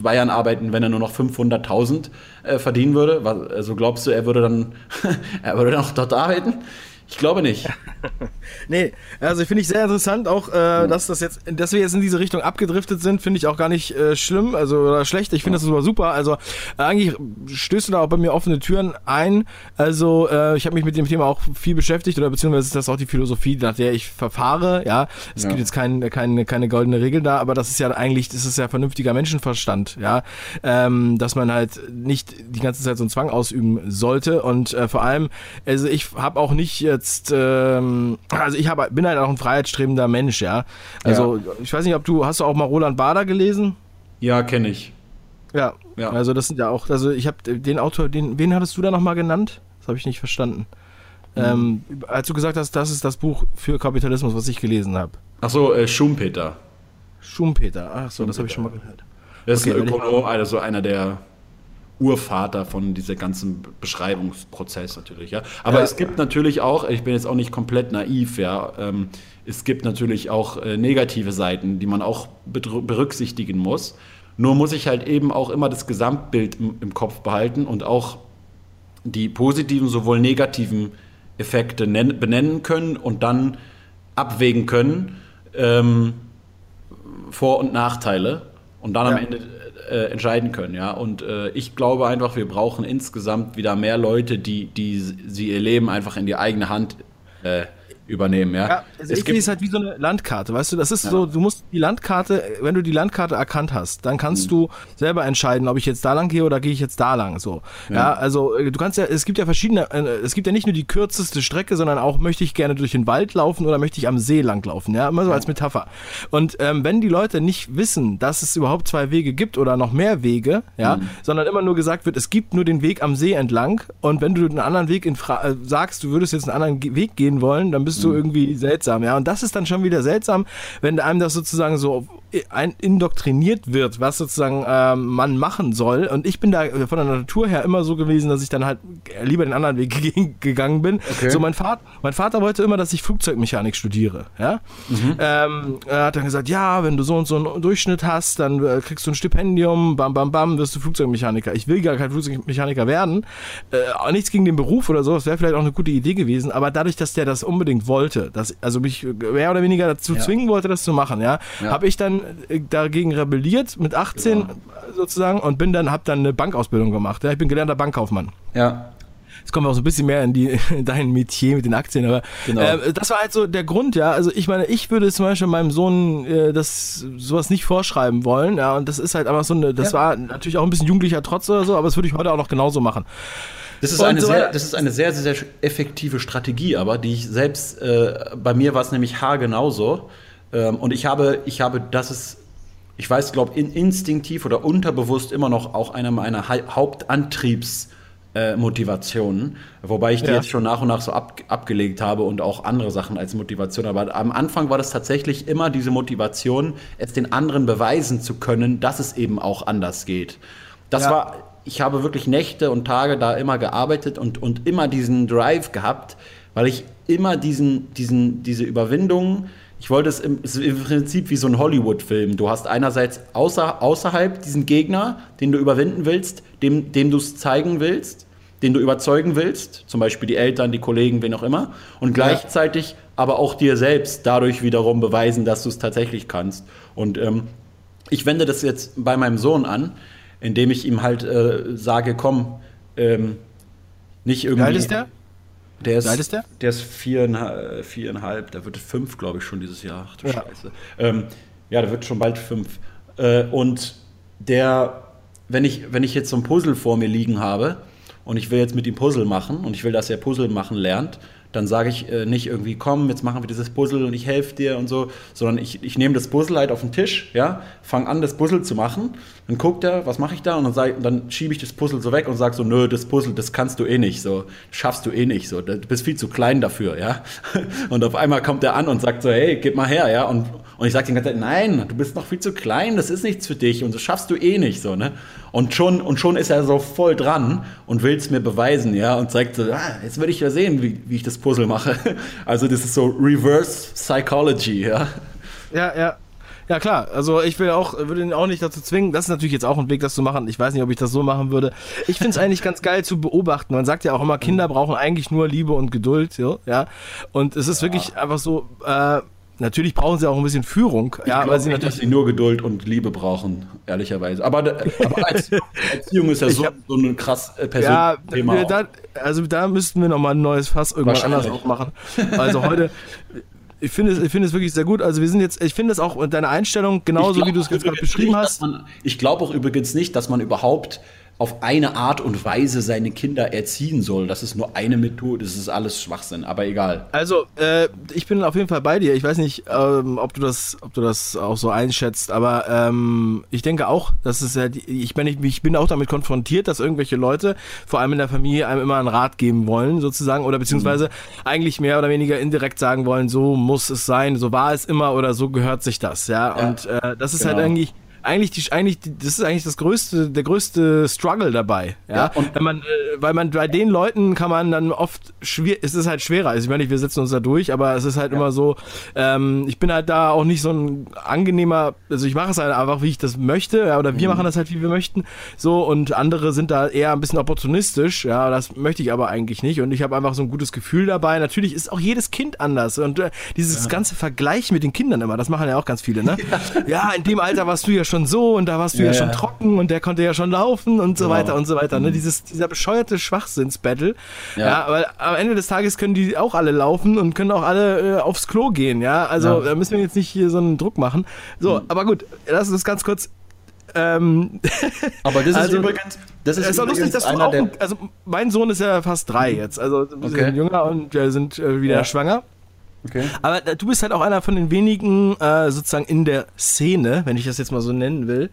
Bayern arbeiten, wenn er nur noch 500.000 äh, verdienen würde? Also glaubst du, er würde dann, er würde dann auch dort arbeiten? Ich glaube nicht. nee, also finde ich sehr interessant, auch äh, dass das jetzt, dass wir jetzt in diese Richtung abgedriftet sind, finde ich auch gar nicht äh, schlimm, also oder schlecht. Ich finde das super super. Also äh, eigentlich stößt du da auch bei mir offene Türen ein. Also äh, ich habe mich mit dem Thema auch viel beschäftigt oder beziehungsweise ist das auch die Philosophie, nach der ich verfahre. Ja, es ja. gibt jetzt kein, kein, keine goldene Regel da, aber das ist ja eigentlich, das ist ja vernünftiger Menschenverstand. Ja, ähm, dass man halt nicht die ganze Zeit so einen Zwang ausüben sollte und äh, vor allem, also ich habe auch nicht äh, jetzt, ähm, also ich hab, bin halt auch ein freiheitsstrebender Mensch, ja. Also ja. ich weiß nicht, ob du, hast du auch mal Roland Bader gelesen? Ja, kenne ich. Ja, ja, also das sind ja auch, also ich habe den Autor, den, wen hattest du da nochmal genannt? Das habe ich nicht verstanden. Mhm. Ähm, als du gesagt hast, das ist das Buch für Kapitalismus, was ich gelesen habe. Ach so, äh, Schumpeter. Schumpeter, ach so, Schumpeter. das habe ich schon mal gehört. Das okay, ist ein Ökonom, also einer der Urvater von dieser ganzen Beschreibungsprozess natürlich, ja. Aber ja. es gibt natürlich auch, ich bin jetzt auch nicht komplett naiv, ja, ähm, es gibt natürlich auch äh, negative Seiten, die man auch berücksichtigen muss. Nur muss ich halt eben auch immer das Gesamtbild im, im Kopf behalten und auch die positiven sowohl negativen Effekte benennen können und dann abwägen können, ähm, Vor- und Nachteile und dann ja. am Ende äh, entscheiden können, ja. Und äh, ich glaube einfach, wir brauchen insgesamt wieder mehr Leute, die, die sie ihr Leben einfach in die eigene Hand äh, übernehmen, ja. ja also es ist halt wie so eine Landkarte, weißt du, das ist ja. so, du musst die Landkarte, wenn du die Landkarte erkannt hast, dann kannst mhm. du selber entscheiden, ob ich jetzt da lang gehe oder gehe ich jetzt da lang, so. Ja. ja. also äh, du kannst ja, es gibt ja verschiedene, äh, es gibt ja nicht nur die kürzeste Strecke, sondern auch möchte ich gerne durch den Wald laufen oder möchte ich am See lang laufen, ja, immer so als Metapher. Und ähm, wenn die Leute nicht wissen, dass es überhaupt zwei Wege gibt oder noch mehr Wege, ja, mhm. sondern immer nur gesagt wird, es gibt nur den Weg am See entlang und wenn du einen anderen Weg in Fra äh, sagst, du würdest jetzt einen anderen Weg gehen wollen, dann bist bist du irgendwie seltsam, ja. Und das ist dann schon wieder seltsam, wenn einem das sozusagen so indoktriniert wird, was sozusagen ähm, man machen soll. Und ich bin da von der Natur her immer so gewesen, dass ich dann halt lieber den anderen Weg gegangen bin. Okay. So mein Vater, mein Vater wollte immer, dass ich Flugzeugmechanik studiere. Ja? Mhm. Ähm, er hat dann gesagt, ja, wenn du so und so einen Durchschnitt hast, dann äh, kriegst du ein Stipendium, bam, bam, bam, wirst du Flugzeugmechaniker. Ich will gar kein Flugzeugmechaniker werden. Äh, nichts gegen den Beruf oder so, das wäre vielleicht auch eine gute Idee gewesen, aber dadurch, dass der das unbedingt wollte, dass, also mich mehr oder weniger dazu ja. zwingen wollte, das zu machen, ja, ja. habe ich dann äh, dagegen rebelliert mit 18 genau. sozusagen und bin dann, habe dann eine Bankausbildung gemacht. Ja? Ich bin gelernter Bankkaufmann. Ja. Jetzt kommen wir auch so ein bisschen mehr in, die, in dein Metier mit den Aktien, aber genau. äh, das war halt so der Grund, ja. Also ich meine, ich würde zum Beispiel meinem Sohn äh, das sowas nicht vorschreiben wollen, ja, und das ist halt einfach so eine, das ja. war natürlich auch ein bisschen jugendlicher Trotz oder so, aber das würde ich heute auch noch genauso machen. Das ist, eine so sehr, das ist eine sehr, sehr, sehr effektive Strategie, aber die ich selbst, äh, bei mir war es nämlich haargenauso. Ähm, und ich habe, ich habe, das ist, ich weiß, glaube in, instinktiv oder unterbewusst immer noch auch einer meiner ha Hauptantriebs- äh, Motivationen, wobei ich die ja. jetzt schon nach und nach so ab, abgelegt habe und auch andere Sachen als Motivation. Aber am Anfang war das tatsächlich immer diese Motivation, es den anderen beweisen zu können, dass es eben auch anders geht. Das ja. war, ich habe wirklich Nächte und Tage da immer gearbeitet und, und immer diesen Drive gehabt, weil ich immer diesen, diesen, diese Überwindung, ich wollte es im, es im Prinzip wie so ein Hollywood-Film. Du hast einerseits außer, außerhalb diesen Gegner, den du überwinden willst, dem, dem du es zeigen willst, den du überzeugen willst, zum Beispiel die Eltern, die Kollegen, wen auch immer, und gleichzeitig ja. aber auch dir selbst dadurch wiederum beweisen, dass du es tatsächlich kannst. Und ähm, ich wende das jetzt bei meinem Sohn an, indem ich ihm halt äh, sage, komm, ähm, nicht irgendwie. Wie alt ist der? Der ist, Wie alt ist der? Der ist viereinhalb, viereinhalb der wird fünf, glaube ich, schon dieses Jahr. Ach du ja. Scheiße. Ähm, ja, der wird schon bald fünf. Äh, und der, wenn ich, wenn ich jetzt so ein Puzzle vor mir liegen habe und ich will jetzt mit ihm Puzzle machen und ich will, dass er Puzzle machen lernt, dann sage ich äh, nicht irgendwie, komm, jetzt machen wir dieses Puzzle und ich helfe dir und so, sondern ich, ich nehme das Puzzle halt auf den Tisch, ja, fange an, das Puzzle zu machen, dann guckt er, was mache ich da und dann, dann schiebe ich das Puzzle so weg und sage so, nö, das Puzzle, das kannst du eh nicht, so, schaffst du eh nicht, so, du bist viel zu klein dafür, ja, und auf einmal kommt er an und sagt so, hey, gib mal her, ja, und, und ich sage die ganze Zeit, nein, du bist noch viel zu klein, das ist nichts für dich und das schaffst du eh nicht, so, ne, und schon, und schon ist er so voll dran und will es mir beweisen, ja, und zeigt so, ah, jetzt würde ich ja sehen, wie, wie ich das Puzzle mache. Also das ist so Reverse Psychology, ja. Ja, ja. Ja klar, also ich will auch, würde ihn auch nicht dazu zwingen. Das ist natürlich jetzt auch ein Weg, das zu machen. Ich weiß nicht, ob ich das so machen würde. Ich finde es eigentlich ganz geil zu beobachten. Man sagt ja auch immer, Kinder brauchen eigentlich nur Liebe und Geduld, ja. Und es ist ja. wirklich einfach so, äh, Natürlich brauchen sie auch ein bisschen Führung. Ich ja, weil sie nicht, dass sie nur Geduld und Liebe brauchen, ehrlicherweise. Aber, aber als Erziehung ist ja so, hab, so ein krass äh, persönliches ja, Thema. Da, also da müssten wir nochmal ein neues Fass irgendwann anders auch machen. Also heute, ich finde es, ich finde es wirklich sehr gut. Also wir sind jetzt, ich finde es auch deine Einstellung genauso, wie du es gerade beschrieben nicht, hast. Man, ich glaube auch übrigens nicht, dass man überhaupt auf eine Art und Weise seine Kinder erziehen soll. Das ist nur eine Methode, das ist alles Schwachsinn, aber egal. Also, äh, ich bin auf jeden Fall bei dir. Ich weiß nicht, ähm, ob, du das, ob du das auch so einschätzt, aber ähm, ich denke auch, dass es ja, ich, bin, ich, ich bin auch damit konfrontiert, dass irgendwelche Leute, vor allem in der Familie, einem immer einen Rat geben wollen, sozusagen, oder beziehungsweise mhm. eigentlich mehr oder weniger indirekt sagen wollen, so muss es sein, so war es immer oder so gehört sich das, ja. ja und äh, das ist halt genau. halt eigentlich eigentlich die, eigentlich das ist eigentlich das größte, der größte Struggle dabei. Ja, ja und Wenn man, äh, weil man bei den Leuten kann man dann oft schwer, es ist halt schwerer. Also ich meine, wir setzen uns da durch, aber es ist halt ja. immer so. Ähm, ich bin halt da auch nicht so ein angenehmer, also ich mache es halt einfach, wie ich das möchte, ja, oder wir mhm. machen das halt, wie wir möchten. So und andere sind da eher ein bisschen opportunistisch. Ja, das möchte ich aber eigentlich nicht. Und ich habe einfach so ein gutes Gefühl dabei. Natürlich ist auch jedes Kind anders und äh, dieses ja. ganze Vergleich mit den Kindern immer, das machen ja auch ganz viele. Ne? ja, in dem Alter warst du ja schon so und da warst du ja, ja schon trocken und der konnte ja schon laufen und so genau. weiter und so weiter. Ne? Mhm. Dieses, dieser bescheuerte Schwachsinns-Battle. Ja. aber am Ende des Tages können die auch alle laufen und können auch alle äh, aufs Klo gehen, ja. Also da müssen wir jetzt nicht hier so einen Druck machen. So, mhm. aber gut, lass uns ganz kurz ähm, aber das ist also, übrigens, das ist, ist übrigens lustig, dass einer der. Also mein Sohn ist ja fast drei mhm. jetzt, also ein bisschen okay. jünger und wir sind äh, wieder ja. schwanger. Okay. Aber du bist halt auch einer von den wenigen äh, sozusagen in der Szene, wenn ich das jetzt mal so nennen will.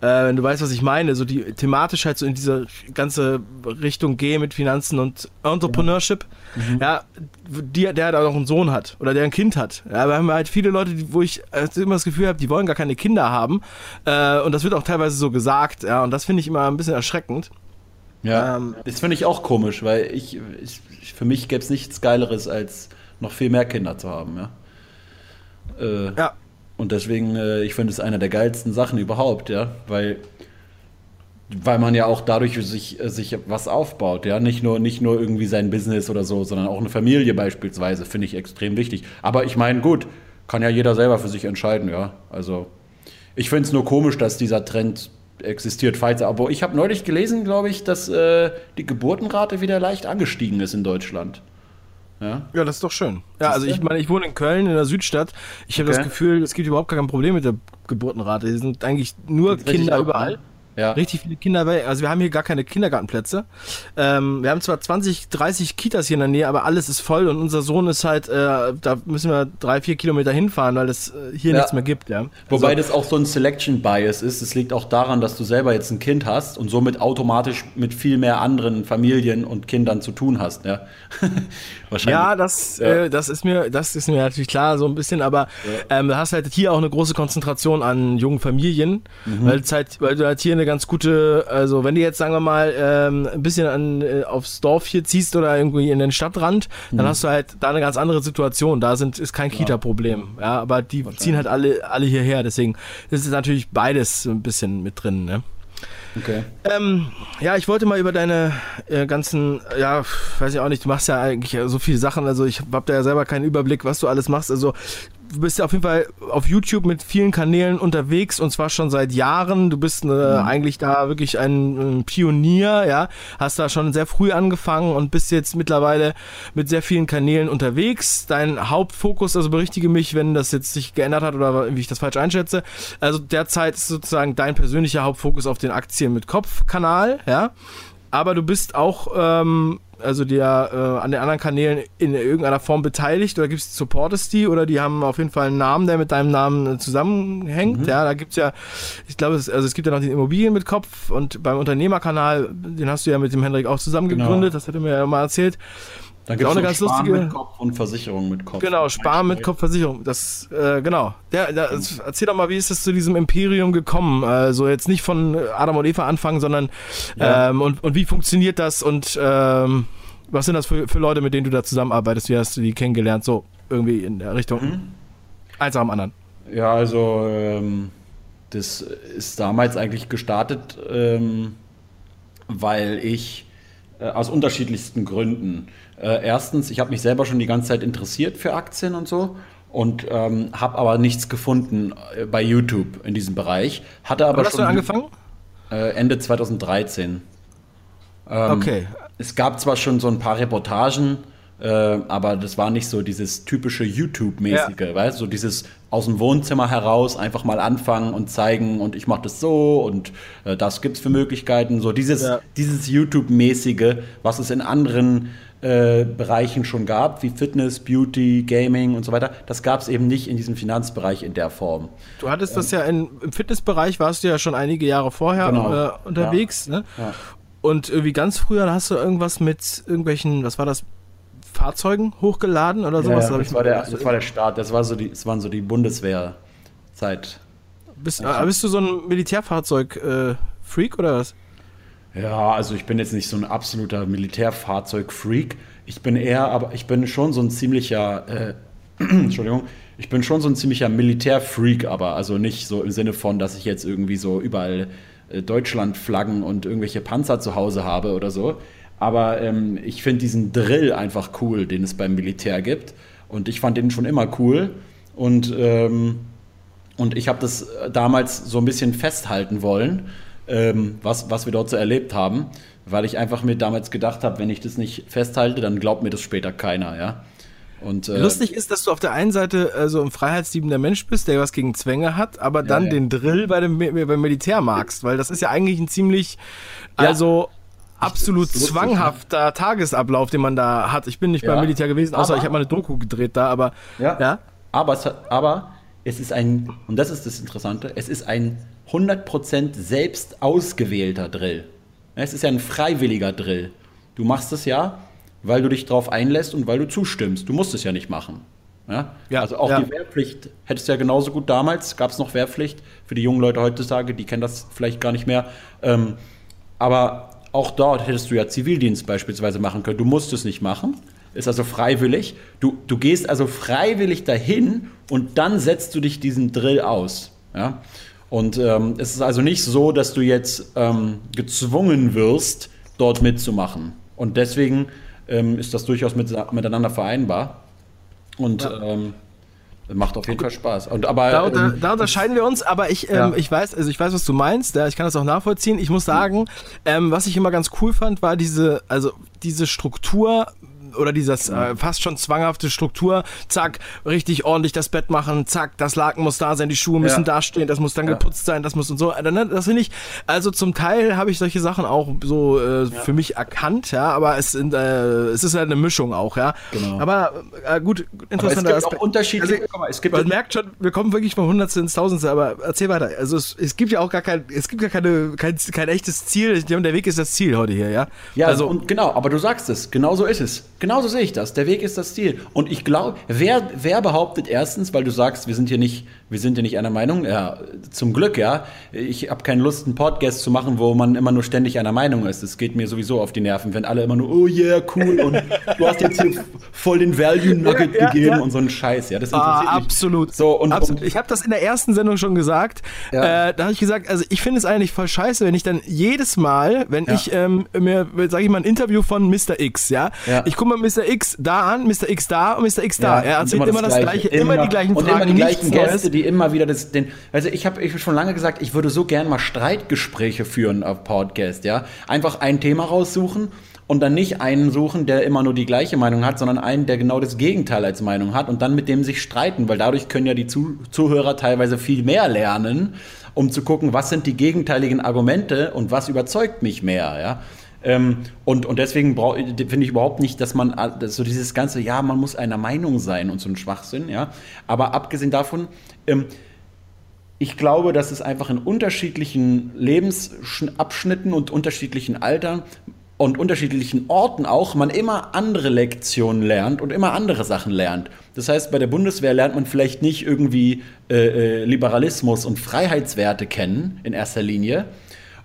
Äh, wenn du weißt, was ich meine, so die thematisch halt so in diese ganze Richtung gehe mit Finanzen und Entrepreneurship. Mhm. Ja, die, der halt auch einen Sohn hat oder der ein Kind hat. Ja, wir haben halt viele Leute, die, wo ich äh, immer das Gefühl habe, die wollen gar keine Kinder haben. Äh, und das wird auch teilweise so gesagt. Ja, und das finde ich immer ein bisschen erschreckend. Ja, ähm, das finde ich auch komisch, weil ich, ich für mich gäbe es nichts Geileres als noch viel mehr Kinder zu haben, ja. Äh, ja. Und deswegen, äh, ich finde es eine der geilsten Sachen überhaupt, ja, weil, weil man ja auch dadurch sich, äh, sich was aufbaut, ja, nicht nur, nicht nur irgendwie sein Business oder so, sondern auch eine Familie beispielsweise, finde ich extrem wichtig. Aber ich meine, gut, kann ja jeder selber für sich entscheiden, ja. Also, ich finde es nur komisch, dass dieser Trend existiert, falls aber ich habe neulich gelesen, glaube ich, dass äh, die Geburtenrate wieder leicht angestiegen ist in Deutschland. Ja? ja, das ist doch schön. Ja, also ich meine, ich wohne in Köln, in der Südstadt. Ich habe okay. das Gefühl, es gibt überhaupt kein Problem mit der Geburtenrate. Es sind eigentlich nur Kinder überall. Ja. Richtig viele Kinder, also wir haben hier gar keine Kindergartenplätze. Ähm, wir haben zwar 20, 30 Kitas hier in der Nähe, aber alles ist voll und unser Sohn ist halt, äh, da müssen wir drei, vier Kilometer hinfahren, weil es äh, hier ja. nichts mehr gibt. Ja. Wobei also, das auch so ein Selection Bias ist. Es liegt auch daran, dass du selber jetzt ein Kind hast und somit automatisch mit viel mehr anderen Familien und Kindern zu tun hast. Ja, Wahrscheinlich. ja das, ja. Äh, das, ist mir, das ist mir natürlich klar, so ein bisschen, aber ähm, du hast halt hier auch eine große Konzentration an jungen Familien, mhm. weil, halt, weil du halt hier eine ganz gute, also wenn du jetzt, sagen wir mal, ähm, ein bisschen an, äh, aufs Dorf hier ziehst oder irgendwie in den Stadtrand, mhm. dann hast du halt da eine ganz andere Situation. Da sind, ist kein Kita-Problem. Ja, aber die ziehen halt alle, alle hierher. Deswegen ist es natürlich beides ein bisschen mit drin. Ne? Okay. Ähm, ja, ich wollte mal über deine äh, ganzen, ja, weiß ich auch nicht, du machst ja eigentlich so viele Sachen, also ich habe da ja selber keinen Überblick, was du alles machst. Also bist ja auf jeden Fall auf YouTube mit vielen Kanälen unterwegs und zwar schon seit Jahren. Du bist äh, mhm. eigentlich da wirklich ein, ein, Pionier, ja. Hast da schon sehr früh angefangen und bist jetzt mittlerweile mit sehr vielen Kanälen unterwegs. Dein Hauptfokus, also berichtige mich, wenn das jetzt sich geändert hat oder wie ich das falsch einschätze. Also derzeit ist sozusagen dein persönlicher Hauptfokus auf den Aktien mit Kopf-Kanal, ja. Aber du bist auch ähm, also der äh, an den anderen Kanälen in irgendeiner Form beteiligt oder gibt's supportest die oder die haben auf jeden Fall einen Namen, der mit deinem Namen äh, zusammenhängt. Mhm. Ja, da gibt's ja, ich glaube, es, also es gibt ja noch den Immobilien mit Kopf und beim Unternehmerkanal, den hast du ja mit dem Hendrik auch zusammen genau. gegründet, das hat er mir ja mal erzählt. Da gibt es auch eine ganz Sparen lustige. mit Kopf und Versicherung mit Kopf. Genau, Sparen mit Kopf, Versicherung. Das, äh, genau. Der, der, erzähl doch mal, wie ist es zu diesem Imperium gekommen? Also jetzt nicht von Adam und Eva anfangen, sondern ja. ähm, und, und wie funktioniert das und ähm, was sind das für, für Leute, mit denen du da zusammenarbeitest? Wie hast du die kennengelernt? So irgendwie in der Richtung. Mhm. Eins nach dem anderen. Ja, also ähm, das ist damals eigentlich gestartet, ähm, weil ich äh, aus unterschiedlichsten Gründen äh, erstens, ich habe mich selber schon die ganze Zeit interessiert für Aktien und so und ähm, habe aber nichts gefunden äh, bei YouTube in diesem Bereich. Hatte aber Wann hast du angefangen? Äh, Ende 2013. Ähm, okay. Es gab zwar schon so ein paar Reportagen, äh, aber das war nicht so dieses typische YouTube-mäßige, ja. weißt so dieses aus dem Wohnzimmer heraus einfach mal anfangen und zeigen und ich mache das so und äh, das gibt's für Möglichkeiten, so dieses, ja. dieses YouTube-mäßige, was es in anderen äh, Bereichen schon gab, wie Fitness, Beauty, Gaming und so weiter. Das gab es eben nicht in diesem Finanzbereich in der Form. Du hattest ähm, das ja in, im Fitnessbereich, warst du ja schon einige Jahre vorher genau. äh, unterwegs. Ja. Ne? Ja. Und irgendwie ganz früher hast du irgendwas mit irgendwelchen, was war das, Fahrzeugen hochgeladen oder sowas? Ja, das, war der, das war der Start, das, war so die, das waren so die Bundeswehrzeit. Bist, äh, bist du so ein Militärfahrzeug-Freak äh, oder was? Ja, also ich bin jetzt nicht so ein absoluter Militärfahrzeug-Freak. Ich bin eher, aber ich bin schon so ein ziemlicher, äh, Entschuldigung, ich bin schon so ein ziemlicher Militärfreak, aber also nicht so im Sinne von, dass ich jetzt irgendwie so überall äh, Deutschland-Flaggen und irgendwelche Panzer zu Hause habe oder so. Aber ähm, ich finde diesen Drill einfach cool, den es beim Militär gibt. Und ich fand den schon immer cool. Und, ähm, und ich habe das damals so ein bisschen festhalten wollen ähm, was, was wir dort so erlebt haben, weil ich einfach mir damals gedacht habe, wenn ich das nicht festhalte, dann glaubt mir das später keiner, ja. Und, äh, Lustig ist, dass du auf der einen Seite äh, so ein freiheitsliebender Mensch bist, der was gegen Zwänge hat, aber dann ja. den Drill bei dem, beim Militär magst, weil das ist ja eigentlich ein ziemlich, also ja. absolut lustig, zwanghafter ja. Tagesablauf, den man da hat. Ich bin nicht beim Militär gewesen, außer aber, ich habe mal eine Doku gedreht da, aber ja. Aber, es, aber es ist ein, und das ist das Interessante, es ist ein 100% selbst ausgewählter Drill. Es ist ja ein freiwilliger Drill. Du machst es ja, weil du dich darauf einlässt und weil du zustimmst. Du musst es ja nicht machen. Ja? ja also auch ja. die Wehrpflicht hättest du ja genauso gut damals, gab es noch Wehrpflicht. Für die jungen Leute heutzutage, die kennen das vielleicht gar nicht mehr. Ähm, aber auch dort hättest du ja Zivildienst beispielsweise machen können. Du musst es nicht machen. Ist also freiwillig. Du, du gehst also freiwillig dahin und dann setzt du dich diesen Drill aus. Ja? Und ähm, es ist also nicht so, dass du jetzt ähm, gezwungen wirst, dort mitzumachen. Und deswegen ähm, ist das durchaus mit, miteinander vereinbar. Und ja. ähm, macht auf jeden Fall Spaß. Und aber da, da, ähm, da unterscheiden wir uns, aber ich, ähm, ja. ich weiß, also ich weiß, was du meinst. Ja, ich kann das auch nachvollziehen. Ich muss sagen, ähm, was ich immer ganz cool fand, war diese, also diese Struktur oder dieses äh, fast schon zwanghafte Struktur, zack, richtig ordentlich das Bett machen, zack, das Laken muss da sein, die Schuhe müssen ja. da stehen, das muss dann ja. geputzt sein, das muss und so. Ne, das finde ich, also zum Teil habe ich solche Sachen auch so äh, ja. für mich erkannt, ja, aber es, sind, äh, es ist halt eine Mischung auch, ja. Genau. Aber äh, gut, interessanter aber es gibt auch unterschiedliche, also, mal, es gibt man merkt schon, wir kommen wirklich von Hundertste ins Tausendste, aber erzähl weiter. Also es, es gibt ja auch gar kein, es gibt gar keine, kein, kein echtes Ziel, der Weg ist das Ziel heute hier, ja. Ja, also und genau, aber du sagst es, genau so ist es. Genauso sehe ich das. Der Weg ist das Ziel. Und ich glaube, wer, wer behauptet erstens, weil du sagst, wir sind hier nicht, wir sind hier nicht einer Meinung, ja, zum Glück, ja. Ich habe keine Lust, einen Podcast zu machen, wo man immer nur ständig einer Meinung ist. Das geht mir sowieso auf die Nerven, wenn alle immer nur, oh yeah, cool, und du hast jetzt hier voll den Value Nugget ja, gegeben ja. und so einen Scheiß, ja. Das interessiert ah, absolut. Mich. So, und, absolut. Ich habe das in der ersten Sendung schon gesagt. Ja. Äh, da habe ich gesagt, also ich finde es eigentlich voll scheiße, wenn ich dann jedes Mal, wenn ich ähm, mir, sage ich mal, ein Interview von Mr. X, ja, ich gucke mal Mr. X da an, Mr. X da und Mr. X da. er erzählt immer das, immer das Gleiche, immer, immer, die gleichen Fragen. Und immer die gleichen Gäste, die immer wieder das, den, also ich habe ich schon lange gesagt, ich würde so gern mal Streitgespräche führen auf Podcast, ja. Einfach ein Thema raussuchen und dann nicht einen suchen, der immer nur die gleiche Meinung hat, sondern einen, der genau das Gegenteil als Meinung hat und dann mit dem sich streiten, weil dadurch können ja die Zuhörer teilweise viel mehr lernen, um zu gucken, was sind die gegenteiligen Argumente und was überzeugt mich mehr, ja. Ähm, und, und deswegen finde ich überhaupt nicht, dass man dass so dieses ganze, ja, man muss einer Meinung sein und so ein Schwachsinn, ja. Aber abgesehen davon, ähm, ich glaube, dass es einfach in unterschiedlichen Lebensabschnitten und unterschiedlichen Altern und unterschiedlichen Orten auch man immer andere Lektionen lernt und immer andere Sachen lernt. Das heißt, bei der Bundeswehr lernt man vielleicht nicht irgendwie äh, äh Liberalismus und Freiheitswerte kennen in erster Linie,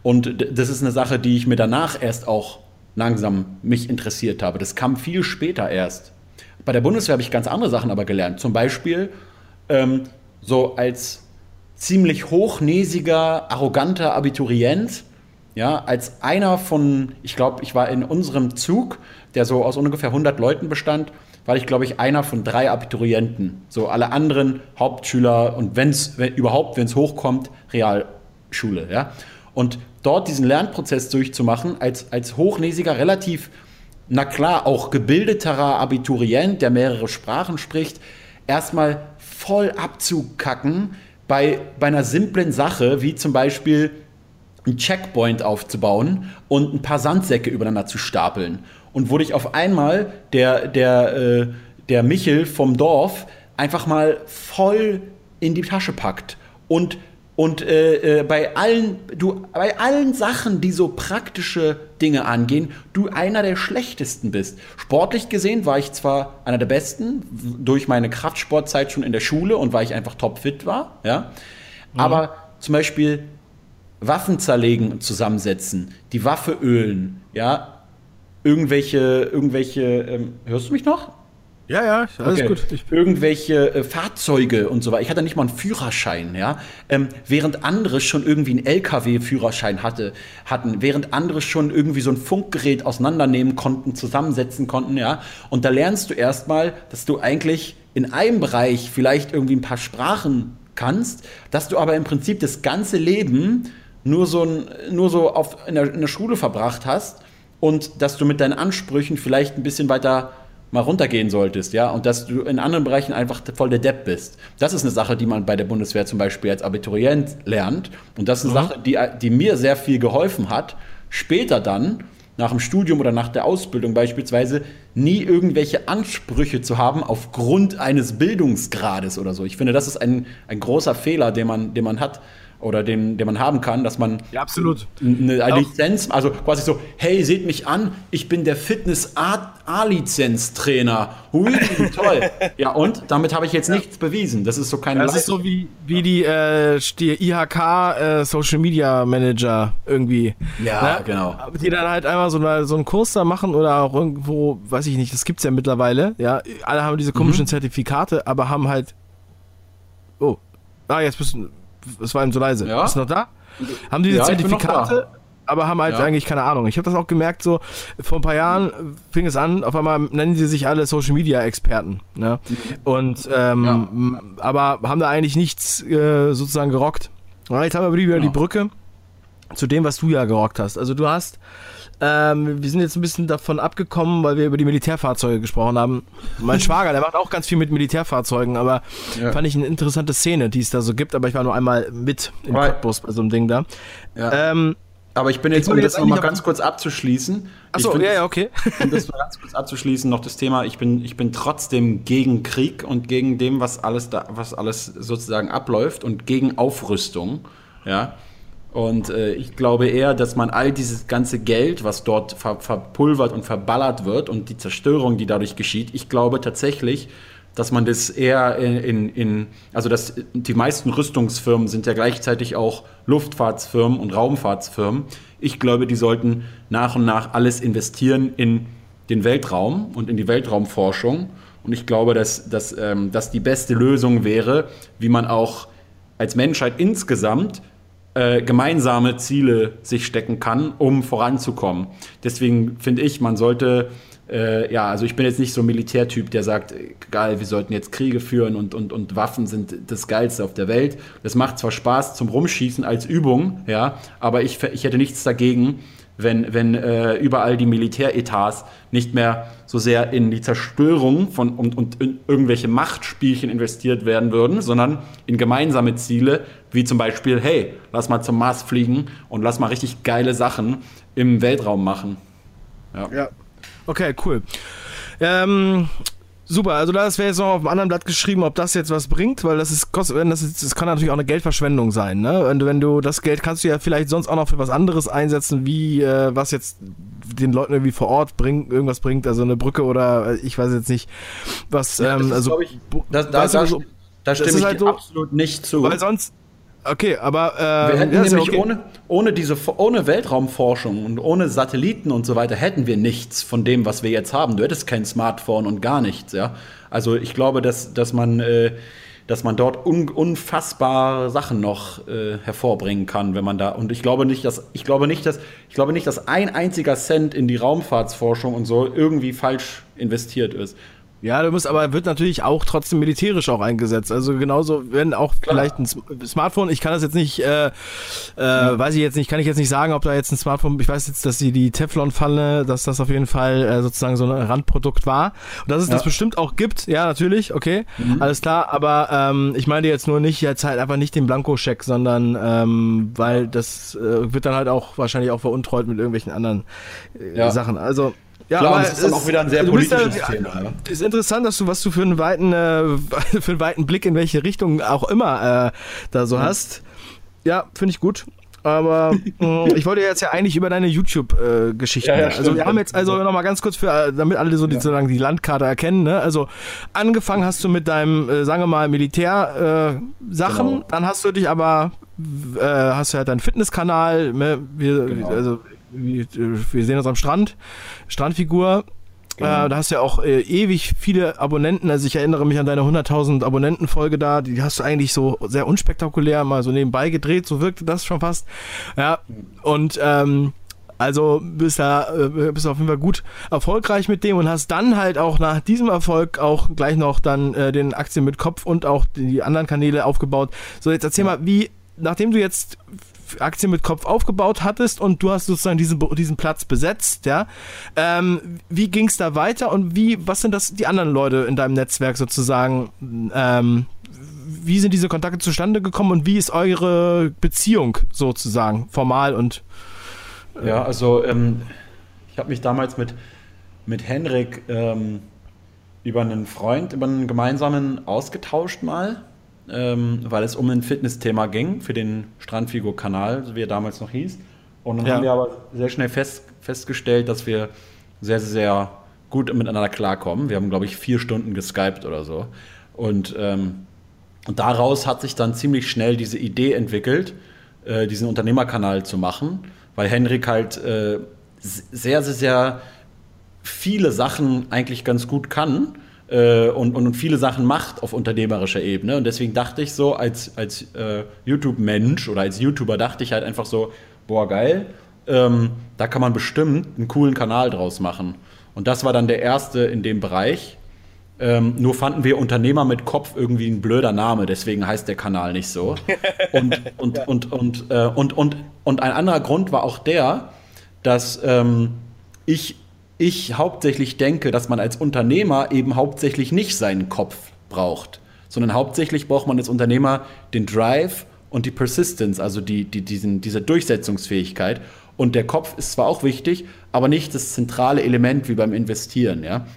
und das ist eine Sache, die ich mir danach erst auch langsam mich interessiert habe. Das kam viel später erst. Bei der Bundeswehr habe ich ganz andere Sachen aber gelernt. Zum Beispiel ähm, so als ziemlich hochnäsiger, arroganter Abiturient, ja, als einer von, ich glaube, ich war in unserem Zug, der so aus ungefähr 100 Leuten bestand, war ich, glaube ich, einer von drei Abiturienten. So alle anderen Hauptschüler und wenn es überhaupt, wenn es hochkommt, Realschule, ja. Und dort diesen Lernprozess durchzumachen, als, als hochnäsiger, relativ, na klar, auch gebildeterer Abiturient, der mehrere Sprachen spricht, erstmal voll abzukacken bei, bei einer simplen Sache, wie zum Beispiel einen Checkpoint aufzubauen und ein paar Sandsäcke übereinander zu stapeln. Und wurde ich auf einmal der, der, äh, der Michel vom Dorf einfach mal voll in die Tasche packt und und äh, äh, bei allen, du, bei allen Sachen, die so praktische Dinge angehen, du einer der schlechtesten bist. Sportlich gesehen war ich zwar einer der besten, durch meine Kraftsportzeit schon in der Schule und weil ich einfach topfit war, ja. Mhm. Aber zum Beispiel Waffen zerlegen und zusammensetzen, die Waffe ölen, ja, irgendwelche, irgendwelche, ähm, hörst du mich noch? Ja, ja, alles okay. gut. Ich Irgendwelche äh, Fahrzeuge und so weiter. Ich hatte nicht mal einen Führerschein, ja. Ähm, während andere schon irgendwie einen LKW-Führerschein hatte, hatten, während andere schon irgendwie so ein Funkgerät auseinandernehmen konnten, zusammensetzen konnten, ja. Und da lernst du erstmal, dass du eigentlich in einem Bereich vielleicht irgendwie ein paar Sprachen kannst, dass du aber im Prinzip das ganze Leben nur so, ein, nur so auf, in, der, in der Schule verbracht hast und dass du mit deinen Ansprüchen vielleicht ein bisschen weiter mal runtergehen solltest, ja, und dass du in anderen Bereichen einfach voll der Depp bist. Das ist eine Sache, die man bei der Bundeswehr zum Beispiel als Abiturient lernt. Und das ist eine mhm. Sache, die, die mir sehr viel geholfen hat, später dann, nach dem Studium oder nach der Ausbildung beispielsweise, nie irgendwelche Ansprüche zu haben aufgrund eines Bildungsgrades oder so. Ich finde, das ist ein, ein großer Fehler, den man, den man hat oder den, den man haben kann, dass man ja, absolut. eine, eine Lizenz, also quasi so, hey, seht mich an, ich bin der Fitness A-Lizenz-Trainer. Hui, toll. ja, und damit habe ich jetzt ja. nichts bewiesen. Das ist so keine Das ist so wie, wie die, äh, die IHK äh, Social Media Manager irgendwie. Ja, ne? genau. Die dann halt einmal so, so einen Kurs da machen oder auch irgendwo, weiß ich nicht, das gibt es ja mittlerweile. Ja, alle haben diese komischen mhm. Zertifikate, aber haben halt. Oh. Ah, jetzt bist du es war ihm so leise. Ja? Bist du noch da? Haben diese ja, Zertifikate, aber haben halt ja. eigentlich keine Ahnung. Ich habe das auch gemerkt, so vor ein paar Jahren fing es an, auf einmal nennen sie sich alle Social Media Experten. Ne? Und ähm, ja. aber haben da eigentlich nichts äh, sozusagen gerockt. Jetzt haben wir wieder die Brücke. zu dem, was du ja gerockt hast. Also du hast, ähm, wir sind jetzt ein bisschen davon abgekommen, weil wir über die Militärfahrzeuge gesprochen haben. Mein Schwager, der macht auch ganz viel mit Militärfahrzeugen, aber ja. fand ich eine interessante Szene, die es da so gibt. Aber ich war nur einmal mit im Cottbus bei so einem Ding da. Ja. Ähm, aber ich bin jetzt, um das nochmal ganz kurz abzuschließen. Achso, ja, ja, okay. Um das mal ganz kurz abzuschließen, noch das Thema, ich bin, ich bin trotzdem gegen Krieg und gegen dem, was alles da, was alles sozusagen abläuft und gegen Aufrüstung. Ja. Und äh, ich glaube eher, dass man all dieses ganze Geld, was dort ver verpulvert und verballert wird und die Zerstörung, die dadurch geschieht, ich glaube tatsächlich, dass man das eher in, in, also dass die meisten Rüstungsfirmen sind ja gleichzeitig auch Luftfahrtsfirmen und Raumfahrtsfirmen. Ich glaube, die sollten nach und nach alles investieren in den Weltraum und in die Weltraumforschung. Und ich glaube, dass, dass, ähm, dass die beste Lösung wäre, wie man auch als Menschheit insgesamt äh, gemeinsame Ziele sich stecken kann, um voranzukommen. Deswegen finde ich, man sollte äh, ja, also ich bin jetzt nicht so ein Militärtyp, der sagt, geil, wir sollten jetzt Kriege führen und, und, und Waffen sind das Geilste auf der Welt. Das macht zwar Spaß zum Rumschießen als Übung, ja, aber ich, ich hätte nichts dagegen, wenn, wenn äh, überall die Militäretats nicht mehr so sehr in die Zerstörung von, und, und in irgendwelche Machtspielchen investiert werden würden, sondern in gemeinsame Ziele, wie zum Beispiel, hey, lass mal zum Mars fliegen und lass mal richtig geile Sachen im Weltraum machen. Ja, ja Okay, cool. Ähm, super, also das wäre jetzt noch auf einem anderen Blatt geschrieben, ob das jetzt was bringt, weil das ist, kostet, das, ist, das kann natürlich auch eine Geldverschwendung sein, ne? Wenn du, wenn du das Geld kannst du ja vielleicht sonst auch noch für was anderes einsetzen, wie äh, was jetzt den Leuten irgendwie vor Ort bringt, irgendwas bringt, also eine Brücke oder äh, ich weiß jetzt nicht, was, ja, ähm, also, ich, das, da, da, da, da stimme ich halt so, absolut nicht zu. Weil sonst, Okay, aber äh, wir hätten ja, nämlich okay. ohne, ohne diese ohne Weltraumforschung und ohne Satelliten und so weiter hätten wir nichts von dem, was wir jetzt haben. Du hättest kein Smartphone und gar nichts, ja. Also ich glaube, dass, dass man äh, dass man dort un, unfassbare Sachen noch äh, hervorbringen kann, wenn man da und ich glaube nicht, dass ich glaube nicht, dass ich glaube nicht, dass ein einziger Cent in die Raumfahrtsforschung und so irgendwie falsch investiert ist. Ja, du musst aber wird natürlich auch trotzdem militärisch auch eingesetzt. Also genauso, wenn auch Klar. vielleicht ein Smartphone, ich kann das jetzt nicht, äh, äh, ja. weiß ich jetzt nicht, kann ich jetzt nicht sagen, ob da jetzt ein Smartphone, ich weiß jetzt, dass die, die Teflon-Falle, dass das auf jeden Fall äh, sozusagen so ein Randprodukt war. Und dass es ja. das bestimmt auch gibt, ja, natürlich, okay, mhm. alles klar, aber ähm, ich meine jetzt nur nicht, jetzt halt einfach nicht den Blankoscheck, sondern ähm, weil das äh, wird dann halt auch wahrscheinlich auch veruntreut mit irgendwelchen anderen äh, ja. Sachen. Also ja, Klar, aber das ist dann auch wieder ein sehr politisches ja, Thema. Ja. Ist interessant, dass du was du für einen weiten, äh, für einen weiten Blick in welche Richtung auch immer äh, da so mhm. hast. Ja, finde ich gut. Aber mh, ich wollte jetzt ja eigentlich über deine YouTube-Geschichten. Äh, ja, ja, also wir haben jetzt also nochmal ganz kurz für, äh, damit alle so die, ja. sozusagen die Landkarte erkennen. Ne? Also angefangen hast du mit deinem, äh, sagen wir mal, Militär-Sachen. Genau. Dann hast du dich aber, äh, hast du ja deinen Fitnesskanal. Ne? Wir, genau. also wir sehen uns am Strand, Strandfigur. Genau. Äh, da hast du ja auch äh, ewig viele Abonnenten. Also ich erinnere mich an deine 100.000 Abonnenten-Folge da. Die hast du eigentlich so sehr unspektakulär mal so nebenbei gedreht. So wirkte das schon fast. Ja. Und ähm, also bist da äh, bist auf jeden Fall gut erfolgreich mit dem und hast dann halt auch nach diesem Erfolg auch gleich noch dann äh, den Aktien mit Kopf und auch die anderen Kanäle aufgebaut. So jetzt erzähl mal, wie nachdem du jetzt Aktien mit Kopf aufgebaut hattest und du hast sozusagen diesen, diesen Platz besetzt, ja. Ähm, wie ging es da weiter und wie, was sind das die anderen Leute in deinem Netzwerk sozusagen? Ähm, wie sind diese Kontakte zustande gekommen und wie ist eure Beziehung sozusagen, formal und äh Ja, also ähm, ich habe mich damals mit, mit Henrik ähm, über einen Freund, über einen gemeinsamen ausgetauscht mal ähm, weil es um ein Fitnessthema ging für den Strandfigur-Kanal, wie er damals noch hieß. Und dann ja. haben wir aber sehr schnell fest, festgestellt, dass wir sehr, sehr gut miteinander klarkommen. Wir haben, glaube ich, vier Stunden geskypt oder so. Und, ähm, und daraus hat sich dann ziemlich schnell diese Idee entwickelt, äh, diesen Unternehmerkanal zu machen, weil Henrik halt äh, sehr, sehr, sehr viele Sachen eigentlich ganz gut kann äh, und, und viele Sachen macht auf unternehmerischer Ebene. Und deswegen dachte ich so, als, als äh, YouTube-Mensch oder als YouTuber dachte ich halt einfach so, boah, geil, ähm, da kann man bestimmt einen coolen Kanal draus machen. Und das war dann der erste in dem Bereich. Ähm, nur fanden wir Unternehmer mit Kopf irgendwie ein blöder Name, deswegen heißt der Kanal nicht so. Und, und, ja. und, und, äh, und, und, und ein anderer Grund war auch der, dass ähm, ich, ich hauptsächlich denke, dass man als Unternehmer eben hauptsächlich nicht seinen Kopf braucht, sondern hauptsächlich braucht man als Unternehmer den Drive und die Persistence, also die, die, diesen, diese Durchsetzungsfähigkeit. Und der Kopf ist zwar auch wichtig, aber nicht das zentrale Element wie beim Investieren. Ja?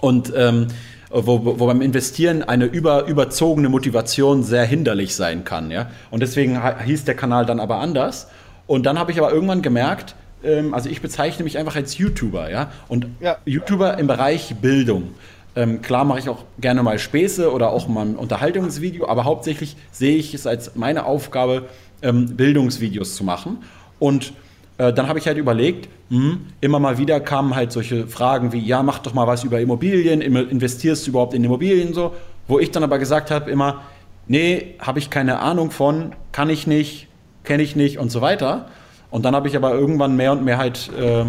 Und ähm, wo, wo beim Investieren eine über, überzogene Motivation sehr hinderlich sein kann. Ja? Und deswegen hieß der Kanal dann aber anders. Und dann habe ich aber irgendwann gemerkt, ähm, also ich bezeichne mich einfach als YouTuber, ja. Und ja. YouTuber im Bereich Bildung. Ähm, klar mache ich auch gerne mal Späße oder auch mal ein Unterhaltungsvideo, aber hauptsächlich sehe ich es als meine Aufgabe, ähm, Bildungsvideos zu machen. Und äh, dann habe ich halt überlegt, mh, hm, immer mal wieder kamen halt solche Fragen wie, ja, mach doch mal was über Immobilien, investierst du überhaupt in Immobilien so, wo ich dann aber gesagt habe immer, nee, habe ich keine Ahnung von, kann ich nicht, kenne ich nicht und so weiter. Und dann habe ich aber irgendwann mehr und mehr halt äh,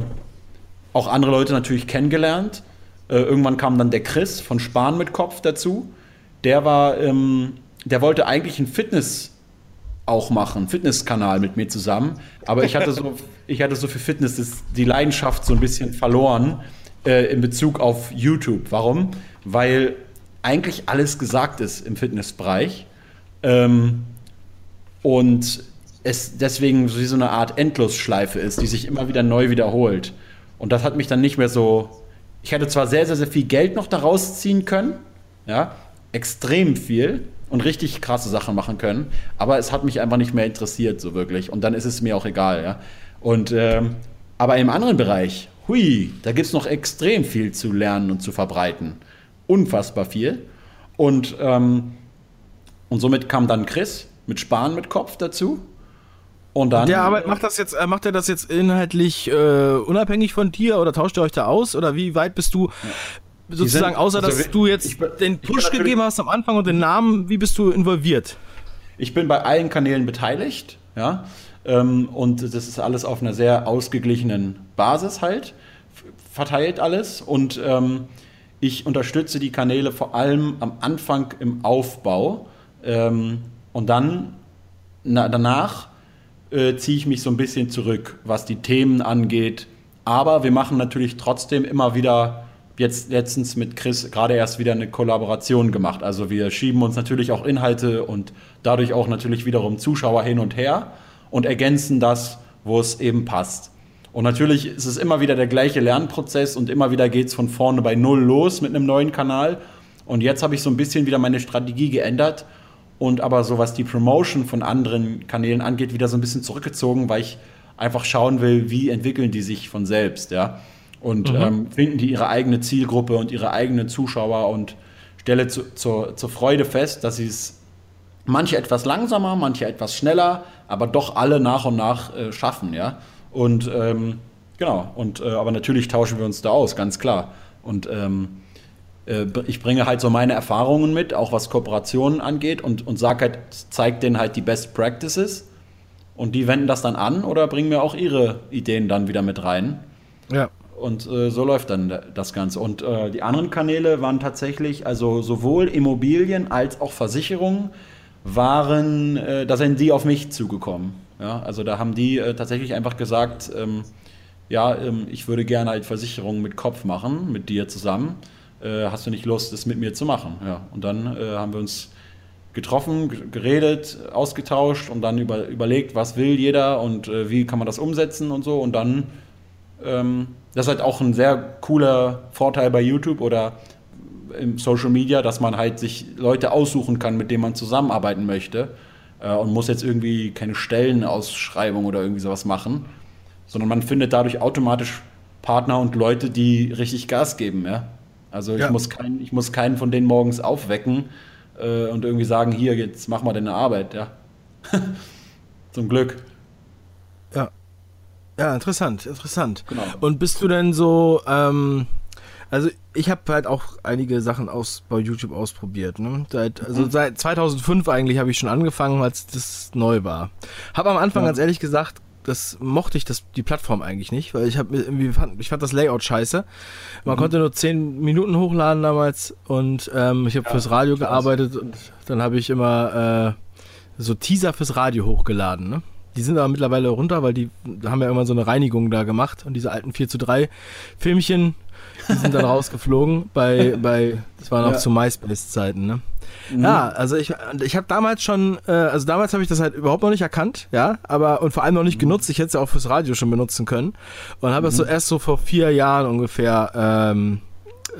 auch andere Leute natürlich kennengelernt. Äh, irgendwann kam dann der Chris von Spahn mit Kopf dazu. Der war, ähm, der wollte eigentlich ein Fitness auch machen, Fitnesskanal mit mir zusammen. Aber ich hatte so, ich hatte so für Fitness die Leidenschaft so ein bisschen verloren äh, in Bezug auf YouTube. Warum? Weil eigentlich alles gesagt ist im Fitnessbereich. Ähm, und es deswegen wie so eine Art Endlosschleife ist, die sich immer wieder neu wiederholt. Und das hat mich dann nicht mehr so. Ich hätte zwar sehr, sehr, sehr viel Geld noch daraus ziehen können, ja, extrem viel und richtig krasse Sachen machen können, aber es hat mich einfach nicht mehr interessiert, so wirklich. Und dann ist es mir auch egal, ja. Und, ähm, aber im anderen Bereich, hui, da gibt es noch extrem viel zu lernen und zu verbreiten. Unfassbar viel. Und, ähm, und somit kam dann Chris mit Spahn mit Kopf dazu. Und dann. Der Arbeit macht das jetzt, äh, macht er das jetzt inhaltlich äh, unabhängig von dir oder tauscht ihr euch da aus? Oder wie weit bist du sozusagen, sind, außer dass also, du jetzt ich, den Push gegeben hast am Anfang und den Namen, wie bist du involviert? Ich bin bei allen Kanälen beteiligt, ja. Ähm, und das ist alles auf einer sehr ausgeglichenen Basis halt, verteilt alles. Und ähm, ich unterstütze die Kanäle vor allem am Anfang im Aufbau. Ähm, und dann na, danach äh, ziehe ich mich so ein bisschen zurück, was die Themen angeht. Aber wir machen natürlich trotzdem immer wieder, jetzt letztens mit Chris gerade erst wieder eine Kollaboration gemacht. Also wir schieben uns natürlich auch Inhalte und dadurch auch natürlich wiederum Zuschauer hin und her und ergänzen das, wo es eben passt. Und natürlich ist es immer wieder der gleiche Lernprozess und immer wieder geht es von vorne bei Null los mit einem neuen Kanal. Und jetzt habe ich so ein bisschen wieder meine Strategie geändert und aber so was die Promotion von anderen Kanälen angeht, wieder so ein bisschen zurückgezogen, weil ich einfach schauen will, wie entwickeln die sich von selbst, ja. Und mhm. ähm, finden die ihre eigene Zielgruppe und ihre eigenen Zuschauer und stelle zu, zur, zur Freude fest, dass sie es manche etwas langsamer, manche etwas schneller, aber doch alle nach und nach äh, schaffen, ja. Und ähm, genau, und äh, aber natürlich tauschen wir uns da aus, ganz klar. Und ähm, äh, ich bringe halt so meine Erfahrungen mit, auch was Kooperationen angeht und, und sag halt, zeig denen halt die Best Practices und die wenden das dann an oder bringen mir auch ihre Ideen dann wieder mit rein. Ja. Und äh, so läuft dann das Ganze. Und äh, die anderen Kanäle waren tatsächlich, also sowohl Immobilien als auch Versicherungen waren, äh, da sind die auf mich zugekommen. Ja, also da haben die äh, tatsächlich einfach gesagt, ähm, ja, ähm, ich würde gerne halt Versicherungen mit Kopf machen, mit dir zusammen äh, hast du nicht Lust, das mit mir zu machen? Ja, und dann äh, haben wir uns getroffen, geredet, ausgetauscht und dann über, überlegt, was will jeder und äh, wie kann man das umsetzen und so. Und dann, ähm, das ist halt auch ein sehr cooler Vorteil bei YouTube oder im Social Media, dass man halt sich Leute aussuchen kann, mit denen man zusammenarbeiten möchte äh, und muss jetzt irgendwie keine Stellenausschreibung oder irgendwie sowas machen, sondern man findet dadurch automatisch Partner und Leute, die richtig Gas geben, ja. Also ich, ja. muss, kein, ich muss keinen von denen morgens aufwecken äh, und irgendwie sagen, hier, jetzt mach mal deine Arbeit, ja. Zum Glück. Ja. Ja, interessant, interessant. Genau. Und bist du denn so, ähm, also ich habe halt auch einige Sachen aus, bei YouTube ausprobiert. Ne? Seit, also mhm. seit 2005 eigentlich habe ich schon angefangen, als das neu war. Habe am Anfang ja. ganz ehrlich gesagt das mochte ich das, die Plattform eigentlich nicht, weil ich habe irgendwie fand, ich fand das Layout scheiße. Man mhm. konnte nur 10 Minuten hochladen damals und ähm, ich habe ja, fürs Radio gearbeitet und dann habe ich immer äh, so Teaser fürs Radio hochgeladen. Ne? Die sind aber mittlerweile runter, weil die haben ja irgendwann so eine Reinigung da gemacht und diese alten 4 zu 3 Filmchen, die sind dann rausgeflogen bei, bei, das waren auch ja. zu MySpace-Zeiten, ne? Mhm. Ja, also ich, ich habe damals schon, äh, also damals habe ich das halt überhaupt noch nicht erkannt, ja, aber und vor allem noch nicht mhm. genutzt. Ich hätte es ja auch fürs Radio schon benutzen können und habe mhm. es so erst so vor vier Jahren ungefähr ähm,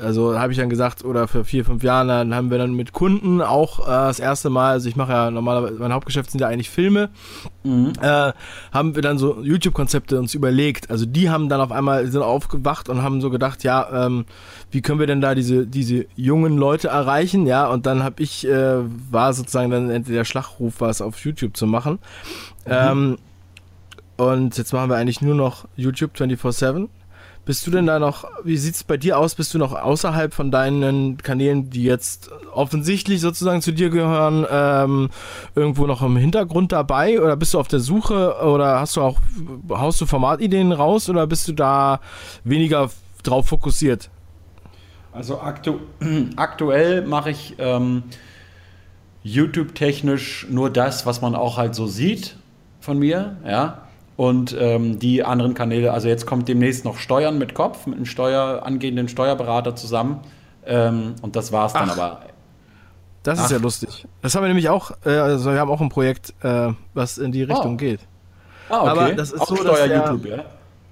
also habe ich dann gesagt, oder für vier, fünf Jahren, dann haben wir dann mit Kunden auch äh, das erste Mal, also ich mache ja normalerweise, mein Hauptgeschäft sind ja eigentlich Filme, mhm. äh, haben wir dann so YouTube-Konzepte uns überlegt. Also die haben dann auf einmal, sind aufgewacht und haben so gedacht, ja, ähm, wie können wir denn da diese, diese jungen Leute erreichen, ja, und dann habe ich, äh, war sozusagen dann entweder der Schlachruf, was auf YouTube zu machen. Mhm. Ähm, und jetzt machen wir eigentlich nur noch YouTube 24-7. Bist du denn da noch, wie sieht es bei dir aus? Bist du noch außerhalb von deinen Kanälen, die jetzt offensichtlich sozusagen zu dir gehören, ähm, irgendwo noch im Hintergrund dabei? Oder bist du auf der Suche oder hast du auch, haust du Formatideen raus oder bist du da weniger drauf fokussiert? Also aktu aktuell mache ich ähm, YouTube-technisch nur das, was man auch halt so sieht von mir, ja. Und ähm, die anderen Kanäle, also jetzt kommt demnächst noch Steuern mit Kopf, mit einem Steuer, angehenden Steuerberater zusammen. Ähm, und das war's dann Ach. aber. Das Ach. ist ja lustig. Das haben wir nämlich auch, äh, also wir haben auch ein Projekt, äh, was in die Richtung oh. geht. Ah, okay. Aber das ist auch so, Steuer dass YouTube, ja?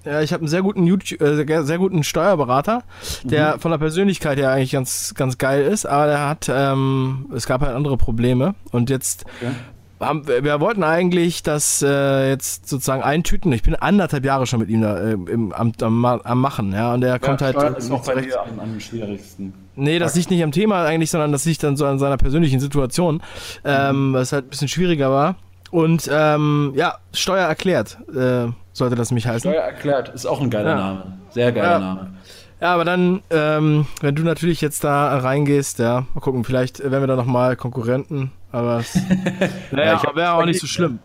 Ja, ich habe einen sehr guten YouTube, äh, sehr guten Steuerberater, der mhm. von der Persönlichkeit her eigentlich ganz, ganz geil ist, aber der hat, ähm, es gab halt andere Probleme und jetzt okay haben, wir wollten eigentlich das äh, jetzt sozusagen eintüten. Ich bin anderthalb Jahre schon mit ihm da äh, im, am, am, am, Machen, ja. Und er ja, kommt halt. ist auch bei dir am, am schwierigsten. Nee, das liegt nicht am Thema eigentlich, sondern das liegt dann so an seiner persönlichen Situation, ähm, mhm. was halt ein bisschen schwieriger war. Und ähm, ja, Steuer erklärt, äh, sollte das mich heißen. Steuer erklärt, ist auch ein geiler ja. Name. Sehr geiler ja. Name. Ja, aber dann, ähm, wenn du natürlich jetzt da reingehst, ja, mal gucken, vielleicht werden wir da nochmal Konkurrenten, aber es naja, ja, wäre auch nicht so schlimm.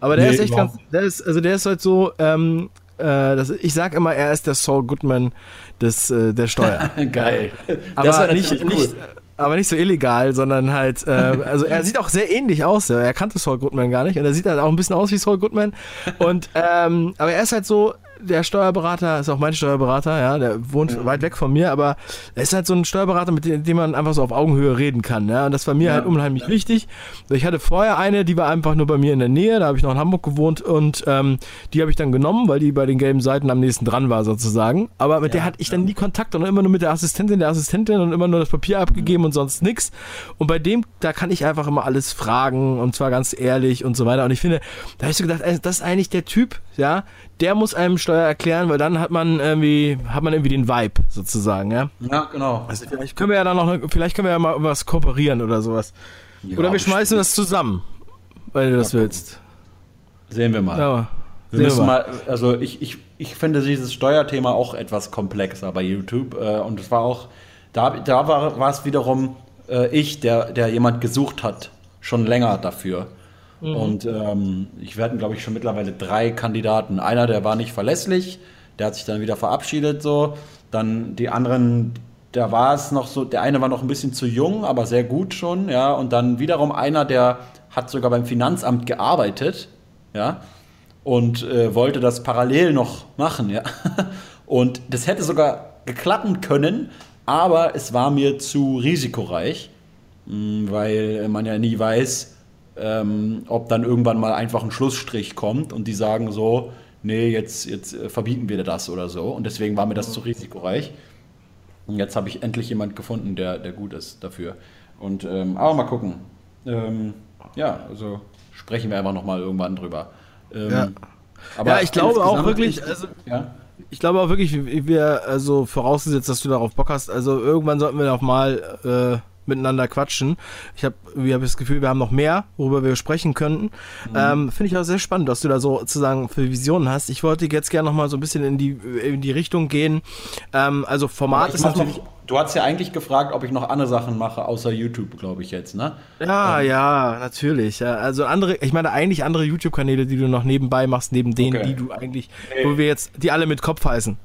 Aber der nee, ist echt ganz, der ist, also der ist halt so, ähm, äh, das, ich sag immer, er ist der Saul Goodman des, äh, der Steuer. Geil. Aber nicht, cool. nicht, aber nicht so illegal, sondern halt, äh, also er sieht auch sehr ähnlich aus. Ja. Er kannte Saul Goodman gar nicht und er sieht halt auch ein bisschen aus wie Saul Goodman. Und, ähm, aber er ist halt so, der Steuerberater ist auch mein Steuerberater, ja, der wohnt ja. weit weg von mir, aber er ist halt so ein Steuerberater, mit dem, man einfach so auf Augenhöhe reden kann, ja, und das war mir ja. halt unheimlich wichtig. Ich hatte vorher eine, die war einfach nur bei mir in der Nähe, da habe ich noch in Hamburg gewohnt und ähm, die habe ich dann genommen, weil die bei den gelben Seiten am nächsten dran war sozusagen, aber mit der hatte ich dann nie Kontakt und immer nur mit der Assistentin der Assistentin und immer nur das Papier abgegeben und sonst nichts und bei dem, da kann ich einfach immer alles fragen und zwar ganz ehrlich und so weiter und ich finde, da habe ich so gedacht, das ist eigentlich der Typ, ja, der muss einem Steuer erklären, weil dann hat man irgendwie, hat man irgendwie den Vibe sozusagen, ja? Ja, genau. Also vielleicht können wir ja dann noch, vielleicht können wir ja mal was kooperieren oder sowas. Ja, oder wir schmeißen das zusammen, weil du das ja, willst. Sehen wir mal. Ja, wir müssen wir mal. mal. also ich, ich, ich finde dieses Steuerthema auch etwas komplexer bei YouTube äh, und es war auch, da, da war, war es wiederum äh, ich, der, der jemand gesucht hat, schon länger dafür. Mhm. Und ähm, ich werde, glaube ich, schon mittlerweile drei Kandidaten. Einer, der war nicht verlässlich, der hat sich dann wieder verabschiedet so. Dann die anderen, da war es noch so, der eine war noch ein bisschen zu jung, aber sehr gut schon, ja. Und dann wiederum einer, der hat sogar beim Finanzamt gearbeitet, ja, und äh, wollte das parallel noch machen, ja. Und das hätte sogar geklappen können, aber es war mir zu risikoreich, hm, weil man ja nie weiß, ähm, ob dann irgendwann mal einfach ein Schlussstrich kommt und die sagen so, nee, jetzt, jetzt äh, verbieten wir das oder so. Und deswegen war mir das zu risikoreich. Und jetzt habe ich endlich jemand gefunden, der, der gut ist dafür. Und ähm, aber mal gucken. Ähm, ja, also sprechen wir einfach nochmal irgendwann drüber. Ähm, ja. Aber ja, ich glaube auch wirklich, also, ja? ich glaube auch wirklich, wir, also vorausgesetzt, dass du darauf Bock hast, also irgendwann sollten wir auch mal äh, miteinander quatschen. Ich habe hab das Gefühl, wir haben noch mehr, worüber wir sprechen könnten. Mhm. Ähm, Finde ich auch sehr spannend, dass du da so sozusagen für Visionen hast. Ich wollte jetzt gerne noch mal so ein bisschen in die, in die Richtung gehen. Ähm, also Format ist natürlich... Du hast ja eigentlich gefragt, ob ich noch andere Sachen mache, außer YouTube, glaube ich jetzt, ne? Ja, ähm. ja, natürlich. Ja, also andere, ich meine eigentlich andere YouTube-Kanäle, die du noch nebenbei machst, neben denen, okay. die du eigentlich, nee. wo wir jetzt, die alle mit Kopf heißen,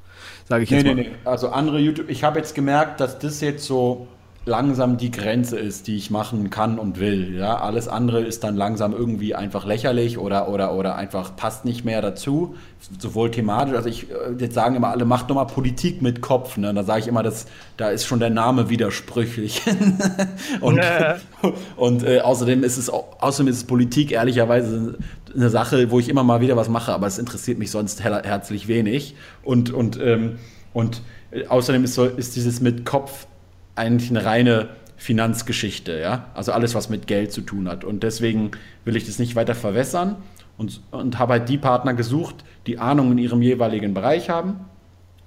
sage ich nee, jetzt nee, mal. Nee, nee, also andere YouTube, ich habe jetzt gemerkt, dass das jetzt so langsam die Grenze ist, die ich machen kann und will. Ja, alles andere ist dann langsam irgendwie einfach lächerlich oder, oder, oder einfach passt nicht mehr dazu. Sowohl thematisch, also ich, äh, jetzt sagen immer alle, macht nochmal Politik mit Kopf. Ne? Da sage ich immer, das, da ist schon der Name widersprüchlich. und ja. und äh, außerdem ist es außerdem ist es Politik ehrlicherweise eine Sache, wo ich immer mal wieder was mache, aber es interessiert mich sonst her herzlich wenig. Und, und, ähm, und äh, außerdem ist, so, ist dieses mit Kopf eigentlich eine reine Finanzgeschichte, ja. Also alles, was mit Geld zu tun hat. Und deswegen will ich das nicht weiter verwässern und, und habe halt die Partner gesucht, die Ahnung in ihrem jeweiligen Bereich haben.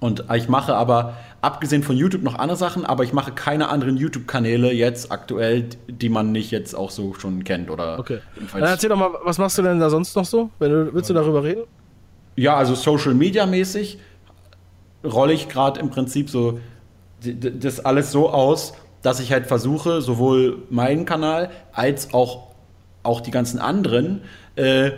Und ich mache aber, abgesehen von YouTube, noch andere Sachen, aber ich mache keine anderen YouTube-Kanäle jetzt aktuell, die man nicht jetzt auch so schon kennt. Oder okay. Dann erzähl doch mal, was machst du denn da sonst noch so? Wenn du, willst du darüber reden? Ja, also Social Media mäßig rolle ich gerade im Prinzip so das alles so aus, dass ich halt versuche, sowohl meinen Kanal als auch, auch die ganzen anderen äh,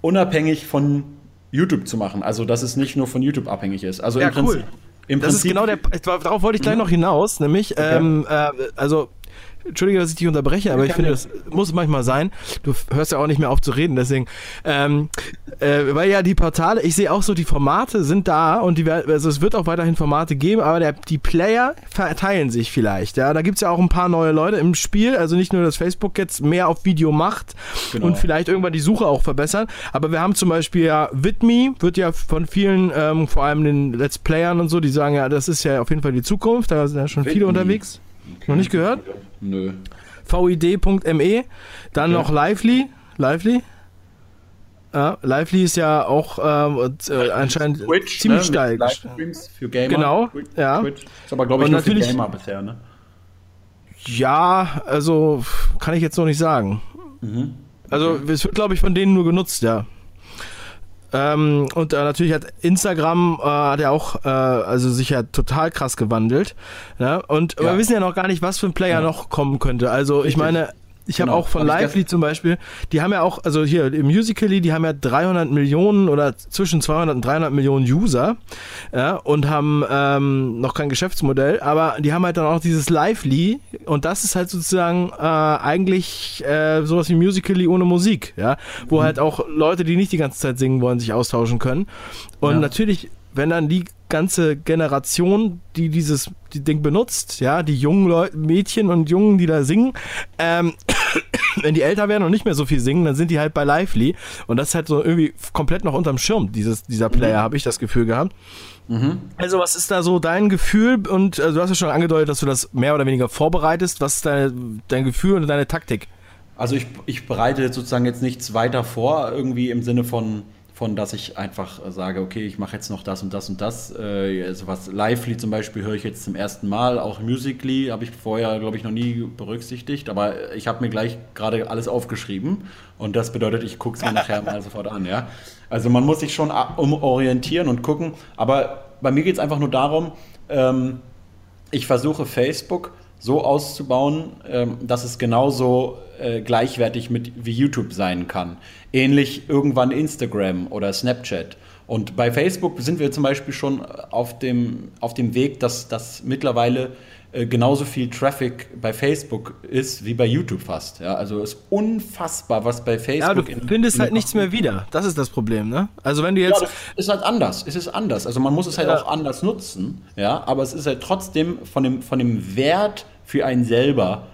unabhängig von YouTube zu machen. Also, dass es nicht nur von YouTube abhängig ist. Also ja, im Prinzip, cool. Im das Prinzip, ist genau der. Darauf wollte ich gleich mhm. noch hinaus, nämlich, okay. ähm, äh, also Entschuldige, dass ich dich unterbreche, aber ich, ich finde, das muss manchmal sein. Du hörst ja auch nicht mehr auf zu reden, deswegen. Ähm, äh, weil ja die Portale, ich sehe auch so, die Formate sind da und die, also es wird auch weiterhin Formate geben, aber der, die Player verteilen sich vielleicht. Ja, da gibt es ja auch ein paar neue Leute im Spiel, also nicht nur, dass Facebook jetzt mehr auf Video macht genau. und vielleicht irgendwann die Suche auch verbessern, aber wir haben zum Beispiel ja Widme, wird ja von vielen, ähm, vor allem den Let's Playern und so, die sagen ja, das ist ja auf jeden Fall die Zukunft, da sind ja schon viele unterwegs. Okay. Noch nicht gehört? Nö. VID.me. Dann okay. noch Lively. Lively. Ja, Lively ist ja auch ähm, äh, anscheinend Twitch, ziemlich ne? steil. Für Gamer. Genau, Twitch, ja. Twitch. Ist aber, glaube ich, nur für Gamer bisher, ne? Ja, also kann ich jetzt noch nicht sagen. Mhm. Also. Also es wird, glaube ich, von denen nur genutzt, ja. Ähm, und äh, natürlich hat Instagram äh, hat ja auch äh, also sich ja total krass gewandelt. Ne? Und ja. wir wissen ja noch gar nicht, was für ein Player ja. noch kommen könnte. Also Richtig. ich meine, ich habe genau. auch von Lively zum Beispiel, die haben ja auch, also hier im Musically, die haben ja 300 Millionen oder zwischen 200 und 300 Millionen User ja, und haben ähm, noch kein Geschäftsmodell, aber die haben halt dann auch dieses Lively und das ist halt sozusagen äh, eigentlich äh, sowas wie Musically ohne Musik, ja, wo mhm. halt auch Leute, die nicht die ganze Zeit singen wollen, sich austauschen können. Und ja. natürlich wenn dann die ganze Generation, die dieses die Ding benutzt, ja, die jungen Leute, Mädchen und Jungen, die da singen, ähm, wenn die älter werden und nicht mehr so viel singen, dann sind die halt bei Lively und das ist halt so irgendwie komplett noch unterm Schirm, dieses, dieser Player, mhm. habe ich das Gefühl gehabt. Mhm. Also, was ist da so dein Gefühl? Und also, du hast ja schon angedeutet, dass du das mehr oder weniger vorbereitest. Was ist deine, dein Gefühl und deine Taktik? Also, ich, ich bereite sozusagen jetzt nichts weiter vor, irgendwie im Sinne von von, dass ich einfach sage, okay, ich mache jetzt noch das und das und das. Äh, also was Lively zum Beispiel höre ich jetzt zum ersten Mal, auch Musically habe ich vorher, glaube ich, noch nie berücksichtigt, aber ich habe mir gleich gerade alles aufgeschrieben und das bedeutet, ich gucke es mir nachher mal sofort an, ja. Also man muss sich schon umorientieren und gucken, aber bei mir geht es einfach nur darum, ähm, ich versuche Facebook so auszubauen, ähm, dass es genauso äh, gleichwertig mit wie YouTube sein kann. Ähnlich irgendwann Instagram oder Snapchat. Und bei Facebook sind wir zum Beispiel schon auf dem, auf dem Weg, dass, dass mittlerweile genauso viel Traffic bei Facebook ist wie bei YouTube fast. Ja, also ist unfassbar, was bei Facebook. Ja, du findest halt nichts mehr wieder. Das ist das Problem, ne? Also wenn du jetzt. Ja, ist halt anders. Es ist anders. Also man muss es halt ja. auch anders nutzen, ja, aber es ist halt trotzdem von dem, von dem Wert für einen selber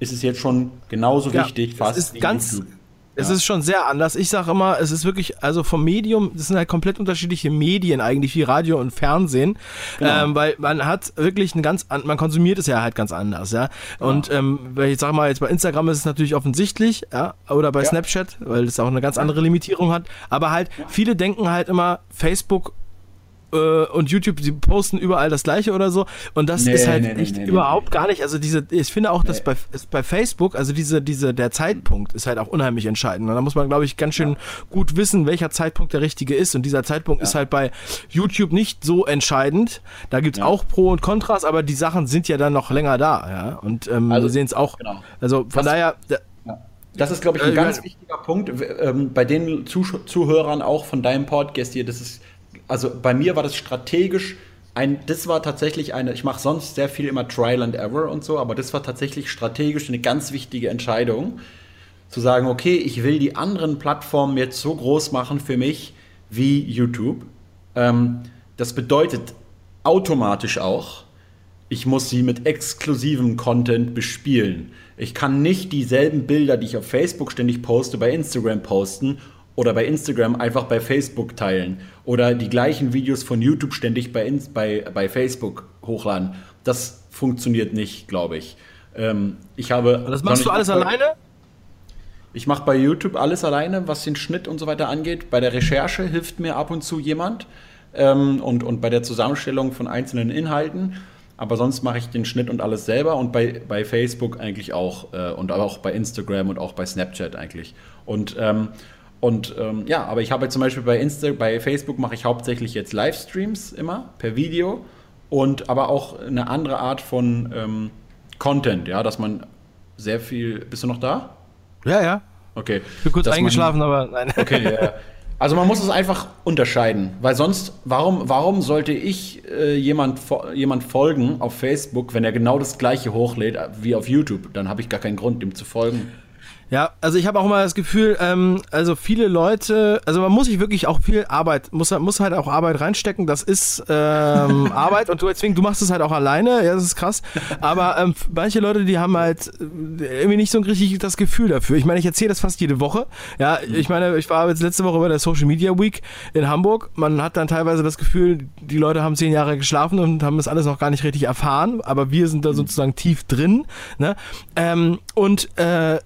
ist es jetzt schon genauso ja, wichtig, fast. Es ist ganz, YouTube. Es ist schon sehr anders. Ich sage immer, es ist wirklich, also vom Medium, das sind halt komplett unterschiedliche Medien eigentlich, wie Radio und Fernsehen, genau. ähm, weil man hat wirklich ein ganz, man konsumiert es ja halt ganz anders, ja. Und ja. ähm, ich sag mal, jetzt bei Instagram ist es natürlich offensichtlich, ja, oder bei ja. Snapchat, weil es auch eine ganz andere Limitierung hat. Aber halt, viele denken halt immer, Facebook und YouTube, die posten überall das gleiche oder so. Und das nee, ist halt nee, echt nee, überhaupt gar nicht. Also diese, ich finde auch, dass bei, bei Facebook, also diese, diese, der Zeitpunkt ist halt auch unheimlich entscheidend. Und da muss man, glaube ich, ganz schön ja. gut wissen, welcher Zeitpunkt der richtige ist. Und dieser Zeitpunkt ja. ist halt bei YouTube nicht so entscheidend. Da gibt es ja. auch Pro und Kontras, aber die Sachen sind ja dann noch länger da. Ja? Und ähm, also, wir sehen es auch. Genau. Also von Was, daher. Das ist, glaube ich, ein äh, ganz wichtiger Punkt ähm, bei den Zuhörern auch von deinem Podcast hier. Das ist also bei mir war das strategisch ein, das war tatsächlich eine, ich mache sonst sehr viel immer Trial and Error und so, aber das war tatsächlich strategisch eine ganz wichtige Entscheidung, zu sagen, okay, ich will die anderen Plattformen jetzt so groß machen für mich wie YouTube. Ähm, das bedeutet automatisch auch, ich muss sie mit exklusivem Content bespielen. Ich kann nicht dieselben Bilder, die ich auf Facebook ständig poste, bei Instagram posten oder bei Instagram einfach bei Facebook teilen oder die gleichen Videos von YouTube ständig bei, bei, bei Facebook hochladen. Das funktioniert nicht, glaube ich. Ähm, ich habe. Das machst du alles alleine? Ich mache bei YouTube alles alleine, was den Schnitt und so weiter angeht. Bei der Recherche hilft mir ab und zu jemand ähm, und, und bei der Zusammenstellung von einzelnen Inhalten. Aber sonst mache ich den Schnitt und alles selber und bei, bei Facebook eigentlich auch äh, und auch bei Instagram und auch bei Snapchat eigentlich. Und ähm, und ähm, ja, aber ich habe jetzt zum Beispiel bei Insta, bei Facebook mache ich hauptsächlich jetzt Livestreams immer per Video und aber auch eine andere Art von ähm, Content, ja, dass man sehr viel. Bist du noch da? Ja, ja. Okay. Ich bin kurz eingeschlafen, man, aber nein. Okay, ja. Also man muss es einfach unterscheiden, weil sonst, warum, warum sollte ich äh, jemand, jemand folgen auf Facebook, wenn er genau das gleiche hochlädt wie auf YouTube? Dann habe ich gar keinen Grund, ihm zu folgen. Ja, also ich habe auch immer das Gefühl, ähm, also viele Leute, also man muss sich wirklich auch viel Arbeit, muss, muss halt auch Arbeit reinstecken, das ist ähm, Arbeit und du deswegen, du machst es halt auch alleine, ja, das ist krass, aber ähm, manche Leute, die haben halt äh, irgendwie nicht so richtig das Gefühl dafür. Ich meine, ich erzähle das fast jede Woche, ja, ich meine, ich war jetzt letzte Woche bei der Social Media Week in Hamburg, man hat dann teilweise das Gefühl, die Leute haben zehn Jahre geschlafen und haben das alles noch gar nicht richtig erfahren, aber wir sind da sozusagen tief drin, ne, ähm, und äh,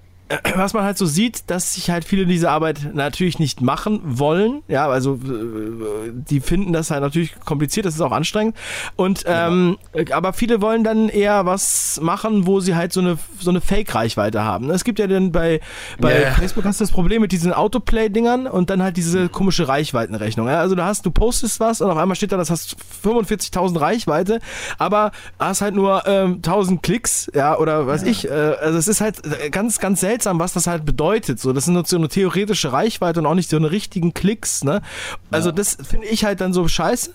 was man halt so sieht, dass sich halt viele diese Arbeit natürlich nicht machen wollen. Ja, also äh, die finden das halt natürlich kompliziert, das ist auch anstrengend. Und ähm, ja. aber viele wollen dann eher was machen, wo sie halt so eine so eine Fake-Reichweite haben. Es gibt ja dann bei, bei yeah. Facebook hast du das Problem mit diesen Autoplay-Dingern und dann halt diese komische Reichweitenrechnung. Ja? Also du hast, du postest was und auf einmal steht da, das hast 45.000 Reichweite, aber hast halt nur ähm, 1000 Klicks, ja, oder was ja. ich. Äh, also es ist halt ganz, ganz selten seltsam, was das halt bedeutet. So, das ist nur so eine theoretische Reichweite und auch nicht so eine richtigen Klicks. Ne? Also ja. das finde ich halt dann so scheiße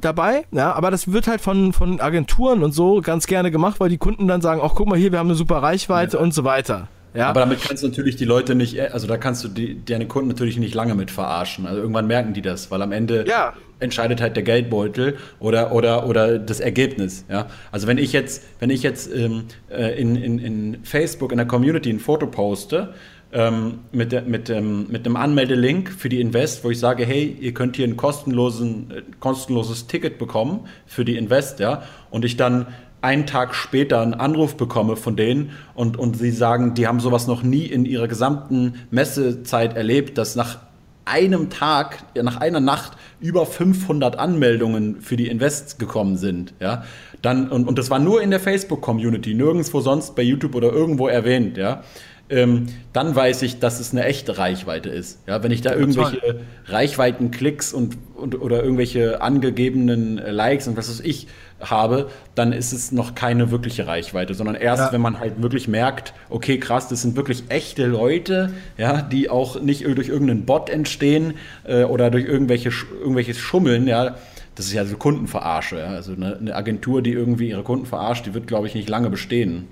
dabei. Ja, aber das wird halt von, von Agenturen und so ganz gerne gemacht, weil die Kunden dann sagen, ach guck mal hier, wir haben eine super Reichweite ja. und so weiter. Ja. Aber damit kannst du natürlich die Leute nicht, also da kannst du die, deine Kunden natürlich nicht lange mit verarschen. Also irgendwann merken die das, weil am Ende ja. Entscheidet halt der Geldbeutel oder, oder, oder das Ergebnis. Ja? Also wenn ich jetzt, wenn ich jetzt ähm, äh, in, in, in Facebook in der Community ein Foto poste, ähm, mit, der, mit, ähm, mit einem Anmeldelink für die Invest, wo ich sage, hey, ihr könnt hier ein kostenlosen, äh, kostenloses Ticket bekommen für die Invest, ja, und ich dann einen Tag später einen Anruf bekomme von denen und, und sie sagen, die haben sowas noch nie in ihrer gesamten Messezeit erlebt, dass nach einem Tag, nach einer Nacht über 500 Anmeldungen für die Invests gekommen sind, ja, dann, und, und das war nur in der Facebook-Community, nirgendwo sonst bei YouTube oder irgendwo erwähnt, ja, ähm, dann weiß ich, dass es eine echte Reichweite ist. Ja, wenn ich da irgendwelche Reichweitenklicks und, und oder irgendwelche angegebenen Likes und was weiß ich habe, dann ist es noch keine wirkliche Reichweite, sondern erst, ja. wenn man halt wirklich merkt, okay, krass, das sind wirklich echte Leute, ja, die auch nicht durch irgendeinen Bot entstehen äh, oder durch irgendwelche, irgendwelches Schummeln, ja. Das ist ja so Kundenverarsche. Ja. Also eine, eine Agentur, die irgendwie ihre Kunden verarscht, die wird, glaube ich, nicht lange bestehen.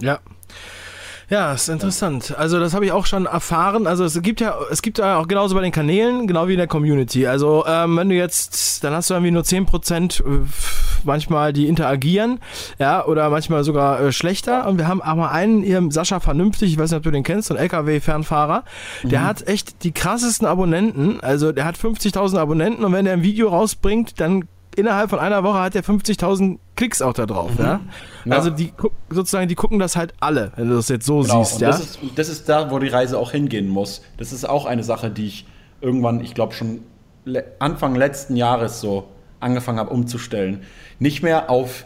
Ja. Ja, ist interessant. Also das habe ich auch schon erfahren. Also es gibt ja, es gibt ja auch genauso bei den Kanälen, genau wie in der Community. Also ähm, wenn du jetzt, dann hast du irgendwie nur 10% äh, manchmal, die interagieren, ja, oder manchmal sogar äh, schlechter. Und wir haben aber einen, hier, Sascha Vernünftig, ich weiß nicht, ob du den kennst, so ein LKW-Fernfahrer, der mhm. hat echt die krassesten Abonnenten. Also der hat 50.000 Abonnenten und wenn der ein Video rausbringt, dann innerhalb von einer Woche hat er 50.000 Klicks auch da drauf. Mhm. Ja? ja? Also die sozusagen, die gucken das halt alle, wenn du das jetzt so genau. siehst. Und ja? das, ist, das ist da, wo die Reise auch hingehen muss. Das ist auch eine Sache, die ich irgendwann, ich glaube schon Anfang letzten Jahres so angefangen habe umzustellen. Nicht mehr auf,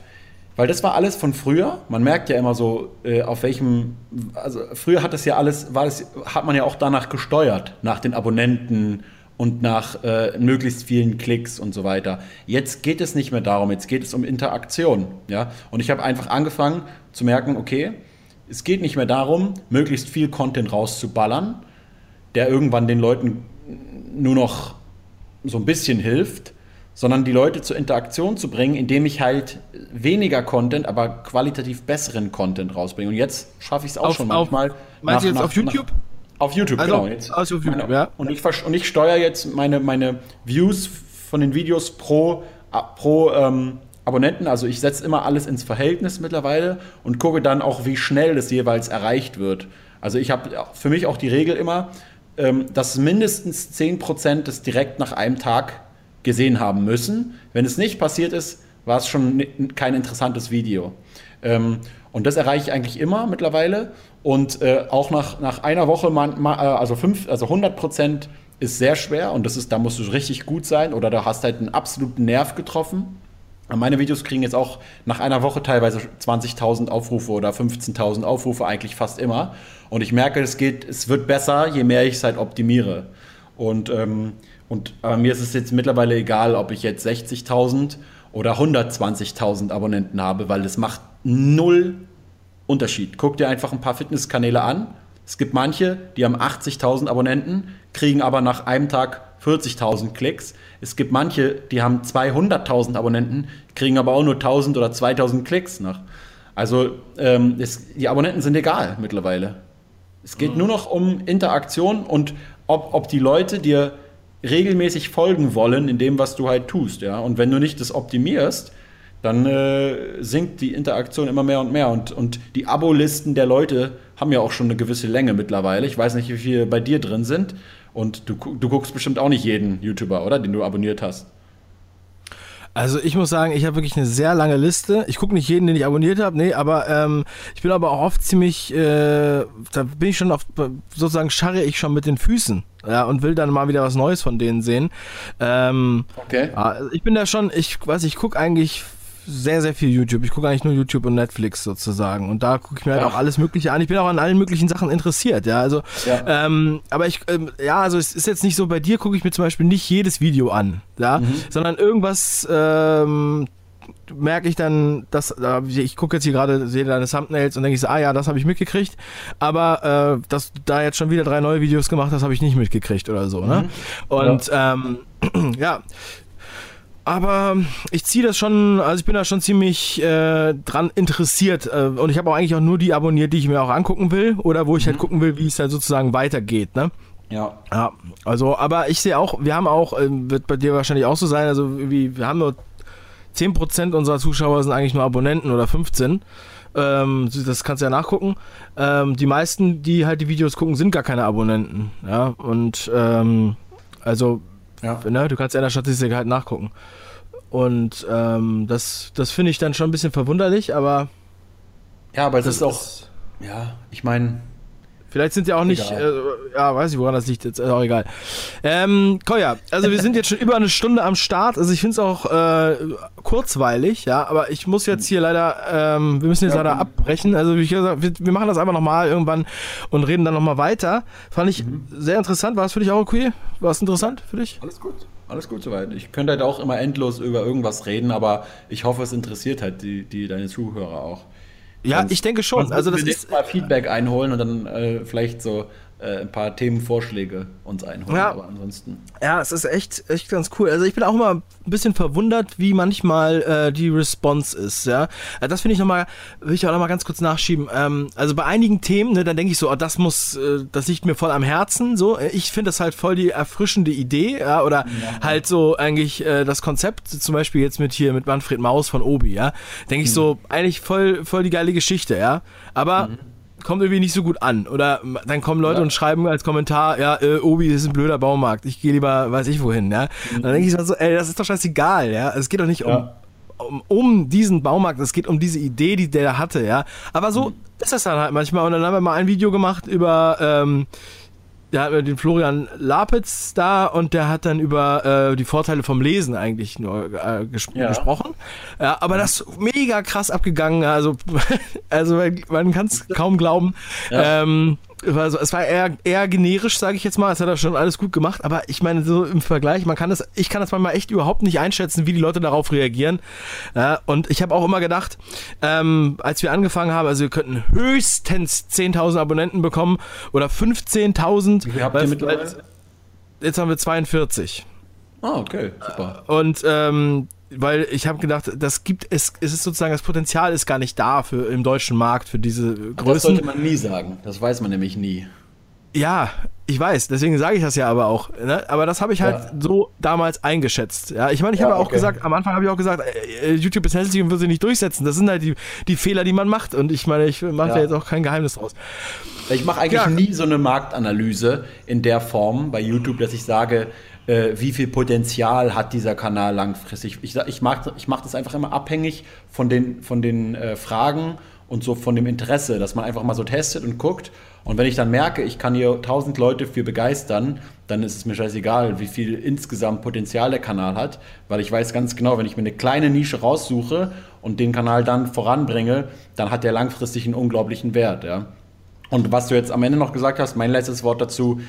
weil das war alles von früher. Man merkt ja immer so, äh, auf welchem, also früher hat das ja alles, war das, hat man ja auch danach gesteuert, nach den Abonnenten und nach äh, möglichst vielen Klicks und so weiter. Jetzt geht es nicht mehr darum, jetzt geht es um Interaktion. Ja? Und ich habe einfach angefangen zu merken, okay, es geht nicht mehr darum, möglichst viel Content rauszuballern, der irgendwann den Leuten nur noch so ein bisschen hilft, sondern die Leute zur Interaktion zu bringen, indem ich halt weniger Content, aber qualitativ besseren Content rausbringe. Und jetzt schaffe ich es auch auf, schon manchmal. Auf, meinst nach, du jetzt nach, auf YouTube? Nach, auf YouTube, also, genau. Jetzt also auf YouTube, meine, ja. Und ich, und ich steuere jetzt meine, meine Views von den Videos pro, pro ähm, Abonnenten. Also ich setze immer alles ins Verhältnis mittlerweile und gucke dann auch, wie schnell das jeweils erreicht wird. Also ich habe für mich auch die Regel immer, ähm, dass mindestens 10% das direkt nach einem Tag gesehen haben müssen. Wenn es nicht passiert ist, war es schon kein interessantes Video. Ähm, und das erreiche ich eigentlich immer mittlerweile. Und äh, auch nach, nach einer Woche, man, man, äh, also, fünf, also 100 Prozent ist sehr schwer und das ist, da musst du richtig gut sein oder da hast halt einen absoluten Nerv getroffen. Meine Videos kriegen jetzt auch nach einer Woche teilweise 20.000 Aufrufe oder 15.000 Aufrufe eigentlich fast immer. Und ich merke, es geht, es wird besser, je mehr ich es halt optimiere. Und, ähm, und aber mir ist es jetzt mittlerweile egal, ob ich jetzt 60.000 oder 120.000 Abonnenten habe, weil es macht null Unterschied. Guck dir einfach ein paar Fitnesskanäle an. Es gibt manche, die haben 80.000 Abonnenten, kriegen aber nach einem Tag 40.000 Klicks. Es gibt manche, die haben 200.000 Abonnenten, kriegen aber auch nur 1.000 oder 2.000 Klicks nach. Also ähm, es, die Abonnenten sind egal mittlerweile. Es geht mhm. nur noch um Interaktion und ob, ob die Leute dir regelmäßig folgen wollen in dem, was du halt tust. Ja? Und wenn du nicht das optimierst, dann äh, sinkt die Interaktion immer mehr und mehr. Und, und die Abo-Listen der Leute haben ja auch schon eine gewisse Länge mittlerweile. Ich weiß nicht, wie viele bei dir drin sind. Und du, du guckst bestimmt auch nicht jeden YouTuber, oder? Den du abonniert hast. Also ich muss sagen, ich habe wirklich eine sehr lange Liste. Ich gucke nicht jeden, den ich abonniert habe, nee, aber ähm, ich bin aber auch oft ziemlich, äh, da bin ich schon auf, sozusagen scharre ich schon mit den Füßen, ja, und will dann mal wieder was Neues von denen sehen. Ähm, okay. Ich bin da schon, ich weiß, ich gucke eigentlich sehr, sehr viel YouTube. Ich gucke eigentlich nur YouTube und Netflix sozusagen. Und da gucke ich mir halt auch alles Mögliche an. Ich bin auch an allen möglichen Sachen interessiert, ja. Also, ja. Ähm, aber ich, ähm, ja, also es ist jetzt nicht so, bei dir gucke ich mir zum Beispiel nicht jedes Video an, ja, mhm. sondern irgendwas, ähm, merke ich dann, dass ich gucke jetzt hier gerade, sehe deine Thumbnails und denke ich so, ah ja, das habe ich mitgekriegt, aber äh, dass du da jetzt schon wieder drei neue Videos gemacht hast, habe ich nicht mitgekriegt oder so. Ne? Mhm. Und ja, ähm, ja aber ich ziehe das schon, also ich bin da schon ziemlich äh, dran interessiert. Äh, und ich habe auch eigentlich auch nur die abonniert, die ich mir auch angucken will oder wo ich halt mhm. halt gucken will, wie es halt sozusagen weitergeht, ne? Ja. Ja, also, aber ich sehe auch, wir haben auch, äh, wird bei dir wahrscheinlich auch so sein, also wie, wir haben nur 10% unserer Zuschauer sind eigentlich nur Abonnenten oder 15. Ähm, das kannst du ja nachgucken. Ähm, die meisten, die halt die Videos gucken, sind gar keine Abonnenten. Ja, und ähm, also ja. Ne? Du kannst ja in der Statistik halt nachgucken. Und ähm, das, das finde ich dann schon ein bisschen verwunderlich, aber. Ja, aber es ist auch. Ja, ich meine, Vielleicht sind sie auch nicht, äh, ja, weiß ich, woran das liegt, jetzt ist auch egal. Ähm, Koya, also wir sind jetzt schon über eine Stunde am Start, also ich finde es auch äh, kurzweilig, ja, aber ich muss jetzt hier leider, ähm, wir müssen jetzt ja, leider abbrechen, also wie gesagt, wir, wir machen das einfach nochmal irgendwann und reden dann nochmal weiter. Fand ich mhm. sehr interessant, war es für dich auch okay? War es interessant für dich? Alles gut. Alles gut soweit. Ich könnte halt auch immer endlos über irgendwas reden, aber ich hoffe, es interessiert halt die, die deine Zuhörer auch. Ja, ich denke schon. Also das ist mal Feedback einholen und dann äh, vielleicht so äh, ein paar Themenvorschläge uns einholen. Ja. Aber ansonsten. Ja, es ist echt, echt ganz cool. Also ich bin auch immer ein bisschen verwundert, wie manchmal äh, die Response ist. Ja, äh, das finde ich nochmal, will ich auch nochmal ganz kurz nachschieben. Ähm, also bei einigen Themen, ne, dann denke ich so, oh, das muss, äh, das liegt mir voll am Herzen. So, ich finde das halt voll die erfrischende Idee, ja, oder ja. halt so eigentlich äh, das Konzept, zum Beispiel jetzt mit hier mit Manfred Maus von Obi, ja, denke ich mhm. so, eigentlich voll, voll die geile Geschichte, ja. Aber mhm kommt irgendwie nicht so gut an. Oder dann kommen Leute ja. und schreiben als Kommentar, ja, äh, Obi, das ist ein blöder Baumarkt, ich gehe lieber, weiß ich wohin, ja. Mhm. Und dann denke ich so, ey, das ist doch scheißegal, ja. Es geht doch nicht ja. um, um, um, diesen Baumarkt, es geht um diese Idee, die der hatte, ja. Aber so mhm. ist das dann halt manchmal. Und dann haben wir mal ein Video gemacht über, ähm, der hat den Florian Lapitz da und der hat dann über äh, die Vorteile vom Lesen eigentlich nur äh, ges ja. gesprochen. Ja, aber das ist mega krass abgegangen. Also, also man kann es kaum glauben. Ja. Ähm, also es war eher, eher generisch, sage ich jetzt mal. Es hat er schon alles gut gemacht, aber ich meine, so im Vergleich, man kann das, ich kann das manchmal echt überhaupt nicht einschätzen, wie die Leute darauf reagieren. Ja, und ich habe auch immer gedacht, ähm, als wir angefangen haben, also wir könnten höchstens 10.000 Abonnenten bekommen oder 15.000. Wie viel habt ihr mittlerweile? Jetzt haben wir 42. Ah, okay, super. Und ähm, weil ich habe gedacht, das gibt es, es ist sozusagen das Potenzial ist gar nicht da für im deutschen Markt für diese Größen. Das sollte man nie sagen. Das weiß man nämlich nie. Ja, ich weiß, deswegen sage ich das ja aber auch. Ne? Aber das habe ich halt ja. so damals eingeschätzt. Ja, ich meine, ich ja, habe okay. auch gesagt, am Anfang habe ich auch gesagt, äh, äh, YouTube ist hässlich und wird sich nicht durchsetzen. Das sind halt die, die Fehler, die man macht. Und ich meine, ich mache ja. da jetzt auch kein Geheimnis draus. Ich mache eigentlich nie so eine Marktanalyse in der Form bei YouTube, dass ich sage, äh, wie viel Potenzial hat dieser Kanal langfristig. Ich, ich mache ich mach das einfach immer abhängig von den, von den äh, Fragen und so von dem Interesse, dass man einfach mal so testet und guckt. Und wenn ich dann merke, ich kann hier tausend Leute für begeistern, dann ist es mir scheißegal, wie viel insgesamt Potenzial der Kanal hat, weil ich weiß ganz genau, wenn ich mir eine kleine Nische raussuche und den Kanal dann voranbringe, dann hat der langfristig einen unglaublichen Wert. Ja? Und was du jetzt am Ende noch gesagt hast, mein letztes Wort dazu,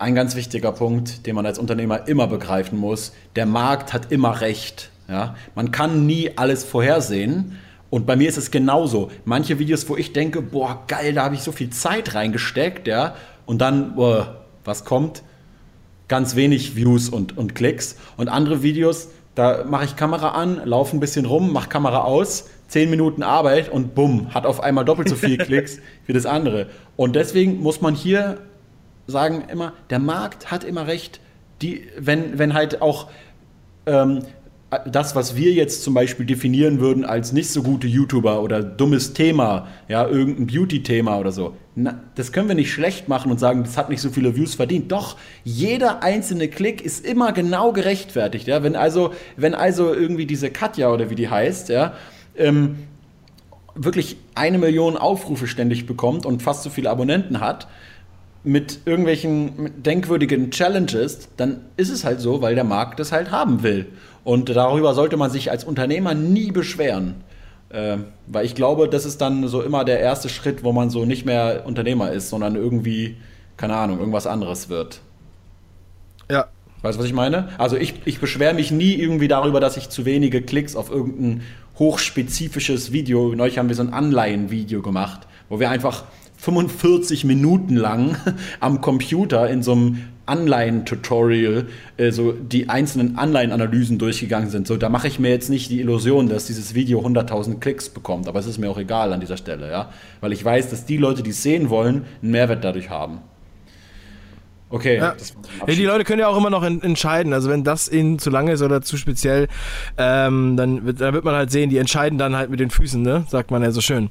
ein ganz wichtiger Punkt, den man als Unternehmer immer begreifen muss. Der Markt hat immer recht. Ja? Man kann nie alles vorhersehen. Und bei mir ist es genauso. Manche Videos, wo ich denke, boah, geil, da habe ich so viel Zeit reingesteckt, ja. Und dann, boah, was kommt? Ganz wenig Views und, und Klicks. Und andere Videos, da mache ich Kamera an, laufe ein bisschen rum, mache Kamera aus, zehn Minuten Arbeit und bumm, hat auf einmal doppelt so viel Klicks wie das andere. Und deswegen muss man hier sagen immer, der Markt hat immer recht. Die, wenn, wenn halt auch ähm, das, was wir jetzt zum Beispiel definieren würden als nicht so gute YouTuber oder dummes Thema, ja, irgendein Beauty-Thema oder so, na, das können wir nicht schlecht machen und sagen, das hat nicht so viele Views verdient. Doch, jeder einzelne Klick ist immer genau gerechtfertigt. Ja? Wenn, also, wenn also irgendwie diese Katja oder wie die heißt, ja, ähm, wirklich eine Million Aufrufe ständig bekommt und fast so viele Abonnenten hat, mit irgendwelchen denkwürdigen Challenges, dann ist es halt so, weil der Markt das halt haben will. Und darüber sollte man sich als Unternehmer nie beschweren. Äh, weil ich glaube, das ist dann so immer der erste Schritt, wo man so nicht mehr Unternehmer ist, sondern irgendwie, keine Ahnung, irgendwas anderes wird. Ja. Weißt du, was ich meine? Also ich, ich beschwere mich nie irgendwie darüber, dass ich zu wenige Klicks auf irgendein hochspezifisches Video, neulich haben wir so ein Anleihen-Video gemacht, wo wir einfach 45 Minuten lang am Computer in so einem Anleihen-Tutorial äh, so die einzelnen Anleihenanalysen durchgegangen sind. So, da mache ich mir jetzt nicht die Illusion, dass dieses Video 100.000 Klicks bekommt, aber es ist mir auch egal an dieser Stelle, ja, weil ich weiß, dass die Leute, die es sehen wollen, einen Mehrwert dadurch haben. Okay. Ja. ja. die Leute können ja auch immer noch in, entscheiden. Also wenn das ihnen zu lange ist oder zu speziell, ähm, dann, wird, dann wird man halt sehen, die entscheiden dann halt mit den Füßen, ne? Sagt man ja so schön.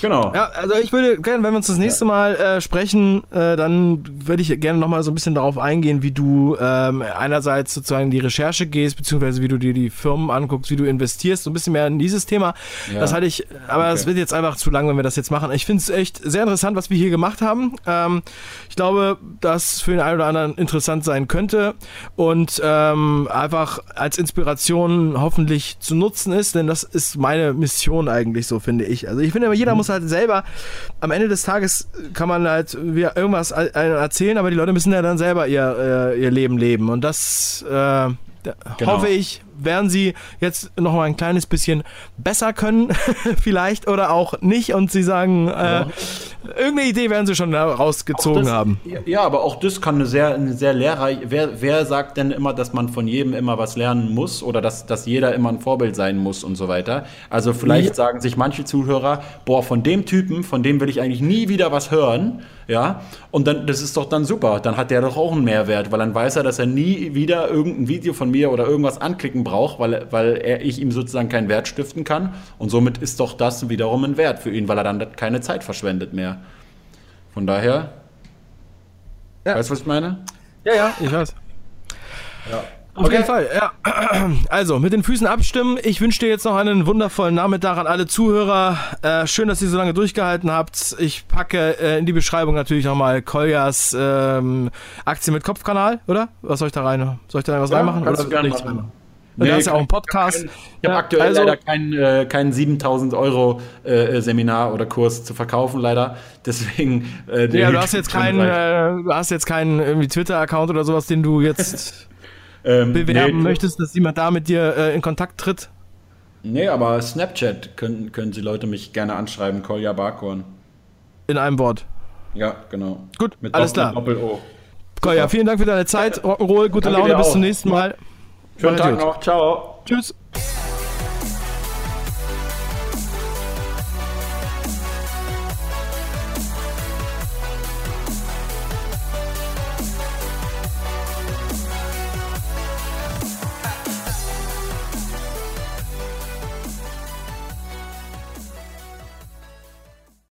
Genau. Ja, also ich würde gerne, wenn wir uns das nächste Mal äh, sprechen, äh, dann würde ich gerne nochmal so ein bisschen darauf eingehen, wie du ähm, einerseits sozusagen in die Recherche gehst, beziehungsweise wie du dir die Firmen anguckst, wie du investierst, so ein bisschen mehr in dieses Thema. Ja. Das hatte ich, aber es okay. wird jetzt einfach zu lang, wenn wir das jetzt machen. Ich finde es echt sehr interessant, was wir hier gemacht haben. Ähm, ich glaube, dass für den einen oder anderen interessant sein könnte und ähm, einfach als Inspiration hoffentlich zu nutzen ist, denn das ist meine Mission eigentlich so, finde ich. Also ich finde, jeder mhm. muss halt selber, am Ende des Tages kann man halt irgendwas erzählen, aber die Leute müssen ja dann selber ihr, äh, ihr Leben leben und das äh, genau. hoffe ich, werden sie jetzt noch mal ein kleines bisschen besser können, vielleicht oder auch nicht und sie sagen, äh, irgendeine Idee werden sie schon rausgezogen das, haben. Ja, aber auch das kann eine sehr, eine sehr lehrreich. Wer, wer sagt denn immer, dass man von jedem immer was lernen muss oder dass, dass jeder immer ein Vorbild sein muss und so weiter? Also vielleicht ja. sagen sich manche Zuhörer, boah, von dem Typen, von dem will ich eigentlich nie wieder was hören, ja, und dann, das ist doch dann super, dann hat der doch auch einen Mehrwert, weil dann weiß er, dass er nie wieder irgendein Video von mir oder irgendwas anklicken braucht, weil, weil er, ich ihm sozusagen keinen Wert stiften kann und somit ist doch das wiederum ein Wert für ihn, weil er dann keine Zeit verschwendet mehr. Von daher, ja. weißt du, was ich meine? Ja, ja, ich weiß. Ja. Auf okay. jeden Fall, ja. Also, mit den Füßen abstimmen. Ich wünsche dir jetzt noch einen wundervollen Nachmittag an alle Zuhörer. Äh, schön, dass ihr so lange durchgehalten habt. Ich packe äh, in die Beschreibung natürlich nochmal Koljas ähm, Aktien mit Kopfkanal, oder? Was soll ich da rein? Soll ich da was ja, reinmachen? Kannst oder du gerne machen. Nee, da ist ja auch ein Podcast. Ich habe ja, aktuell also, leider kein, äh, kein 7000 Euro äh, Seminar oder Kurs zu verkaufen, leider. Deswegen. Äh, ja, du hast jetzt keinen, äh, du hast jetzt keinen Twitter-Account oder sowas, den du jetzt ähm, bewerben nee, möchtest, dass jemand da mit dir äh, in Kontakt tritt. Nee, aber Snapchat können, können Sie Leute mich gerne anschreiben, Kolja Barkhorn. In einem Wort. Ja, genau. Gut, mit alles klar. Doppel-O. Kolja, vielen Dank für deine Zeit. Rock'n'Roll, gute Danke Laune, bis zum nächsten Mal. Schönen Tag noch. Ciao. Tschüss.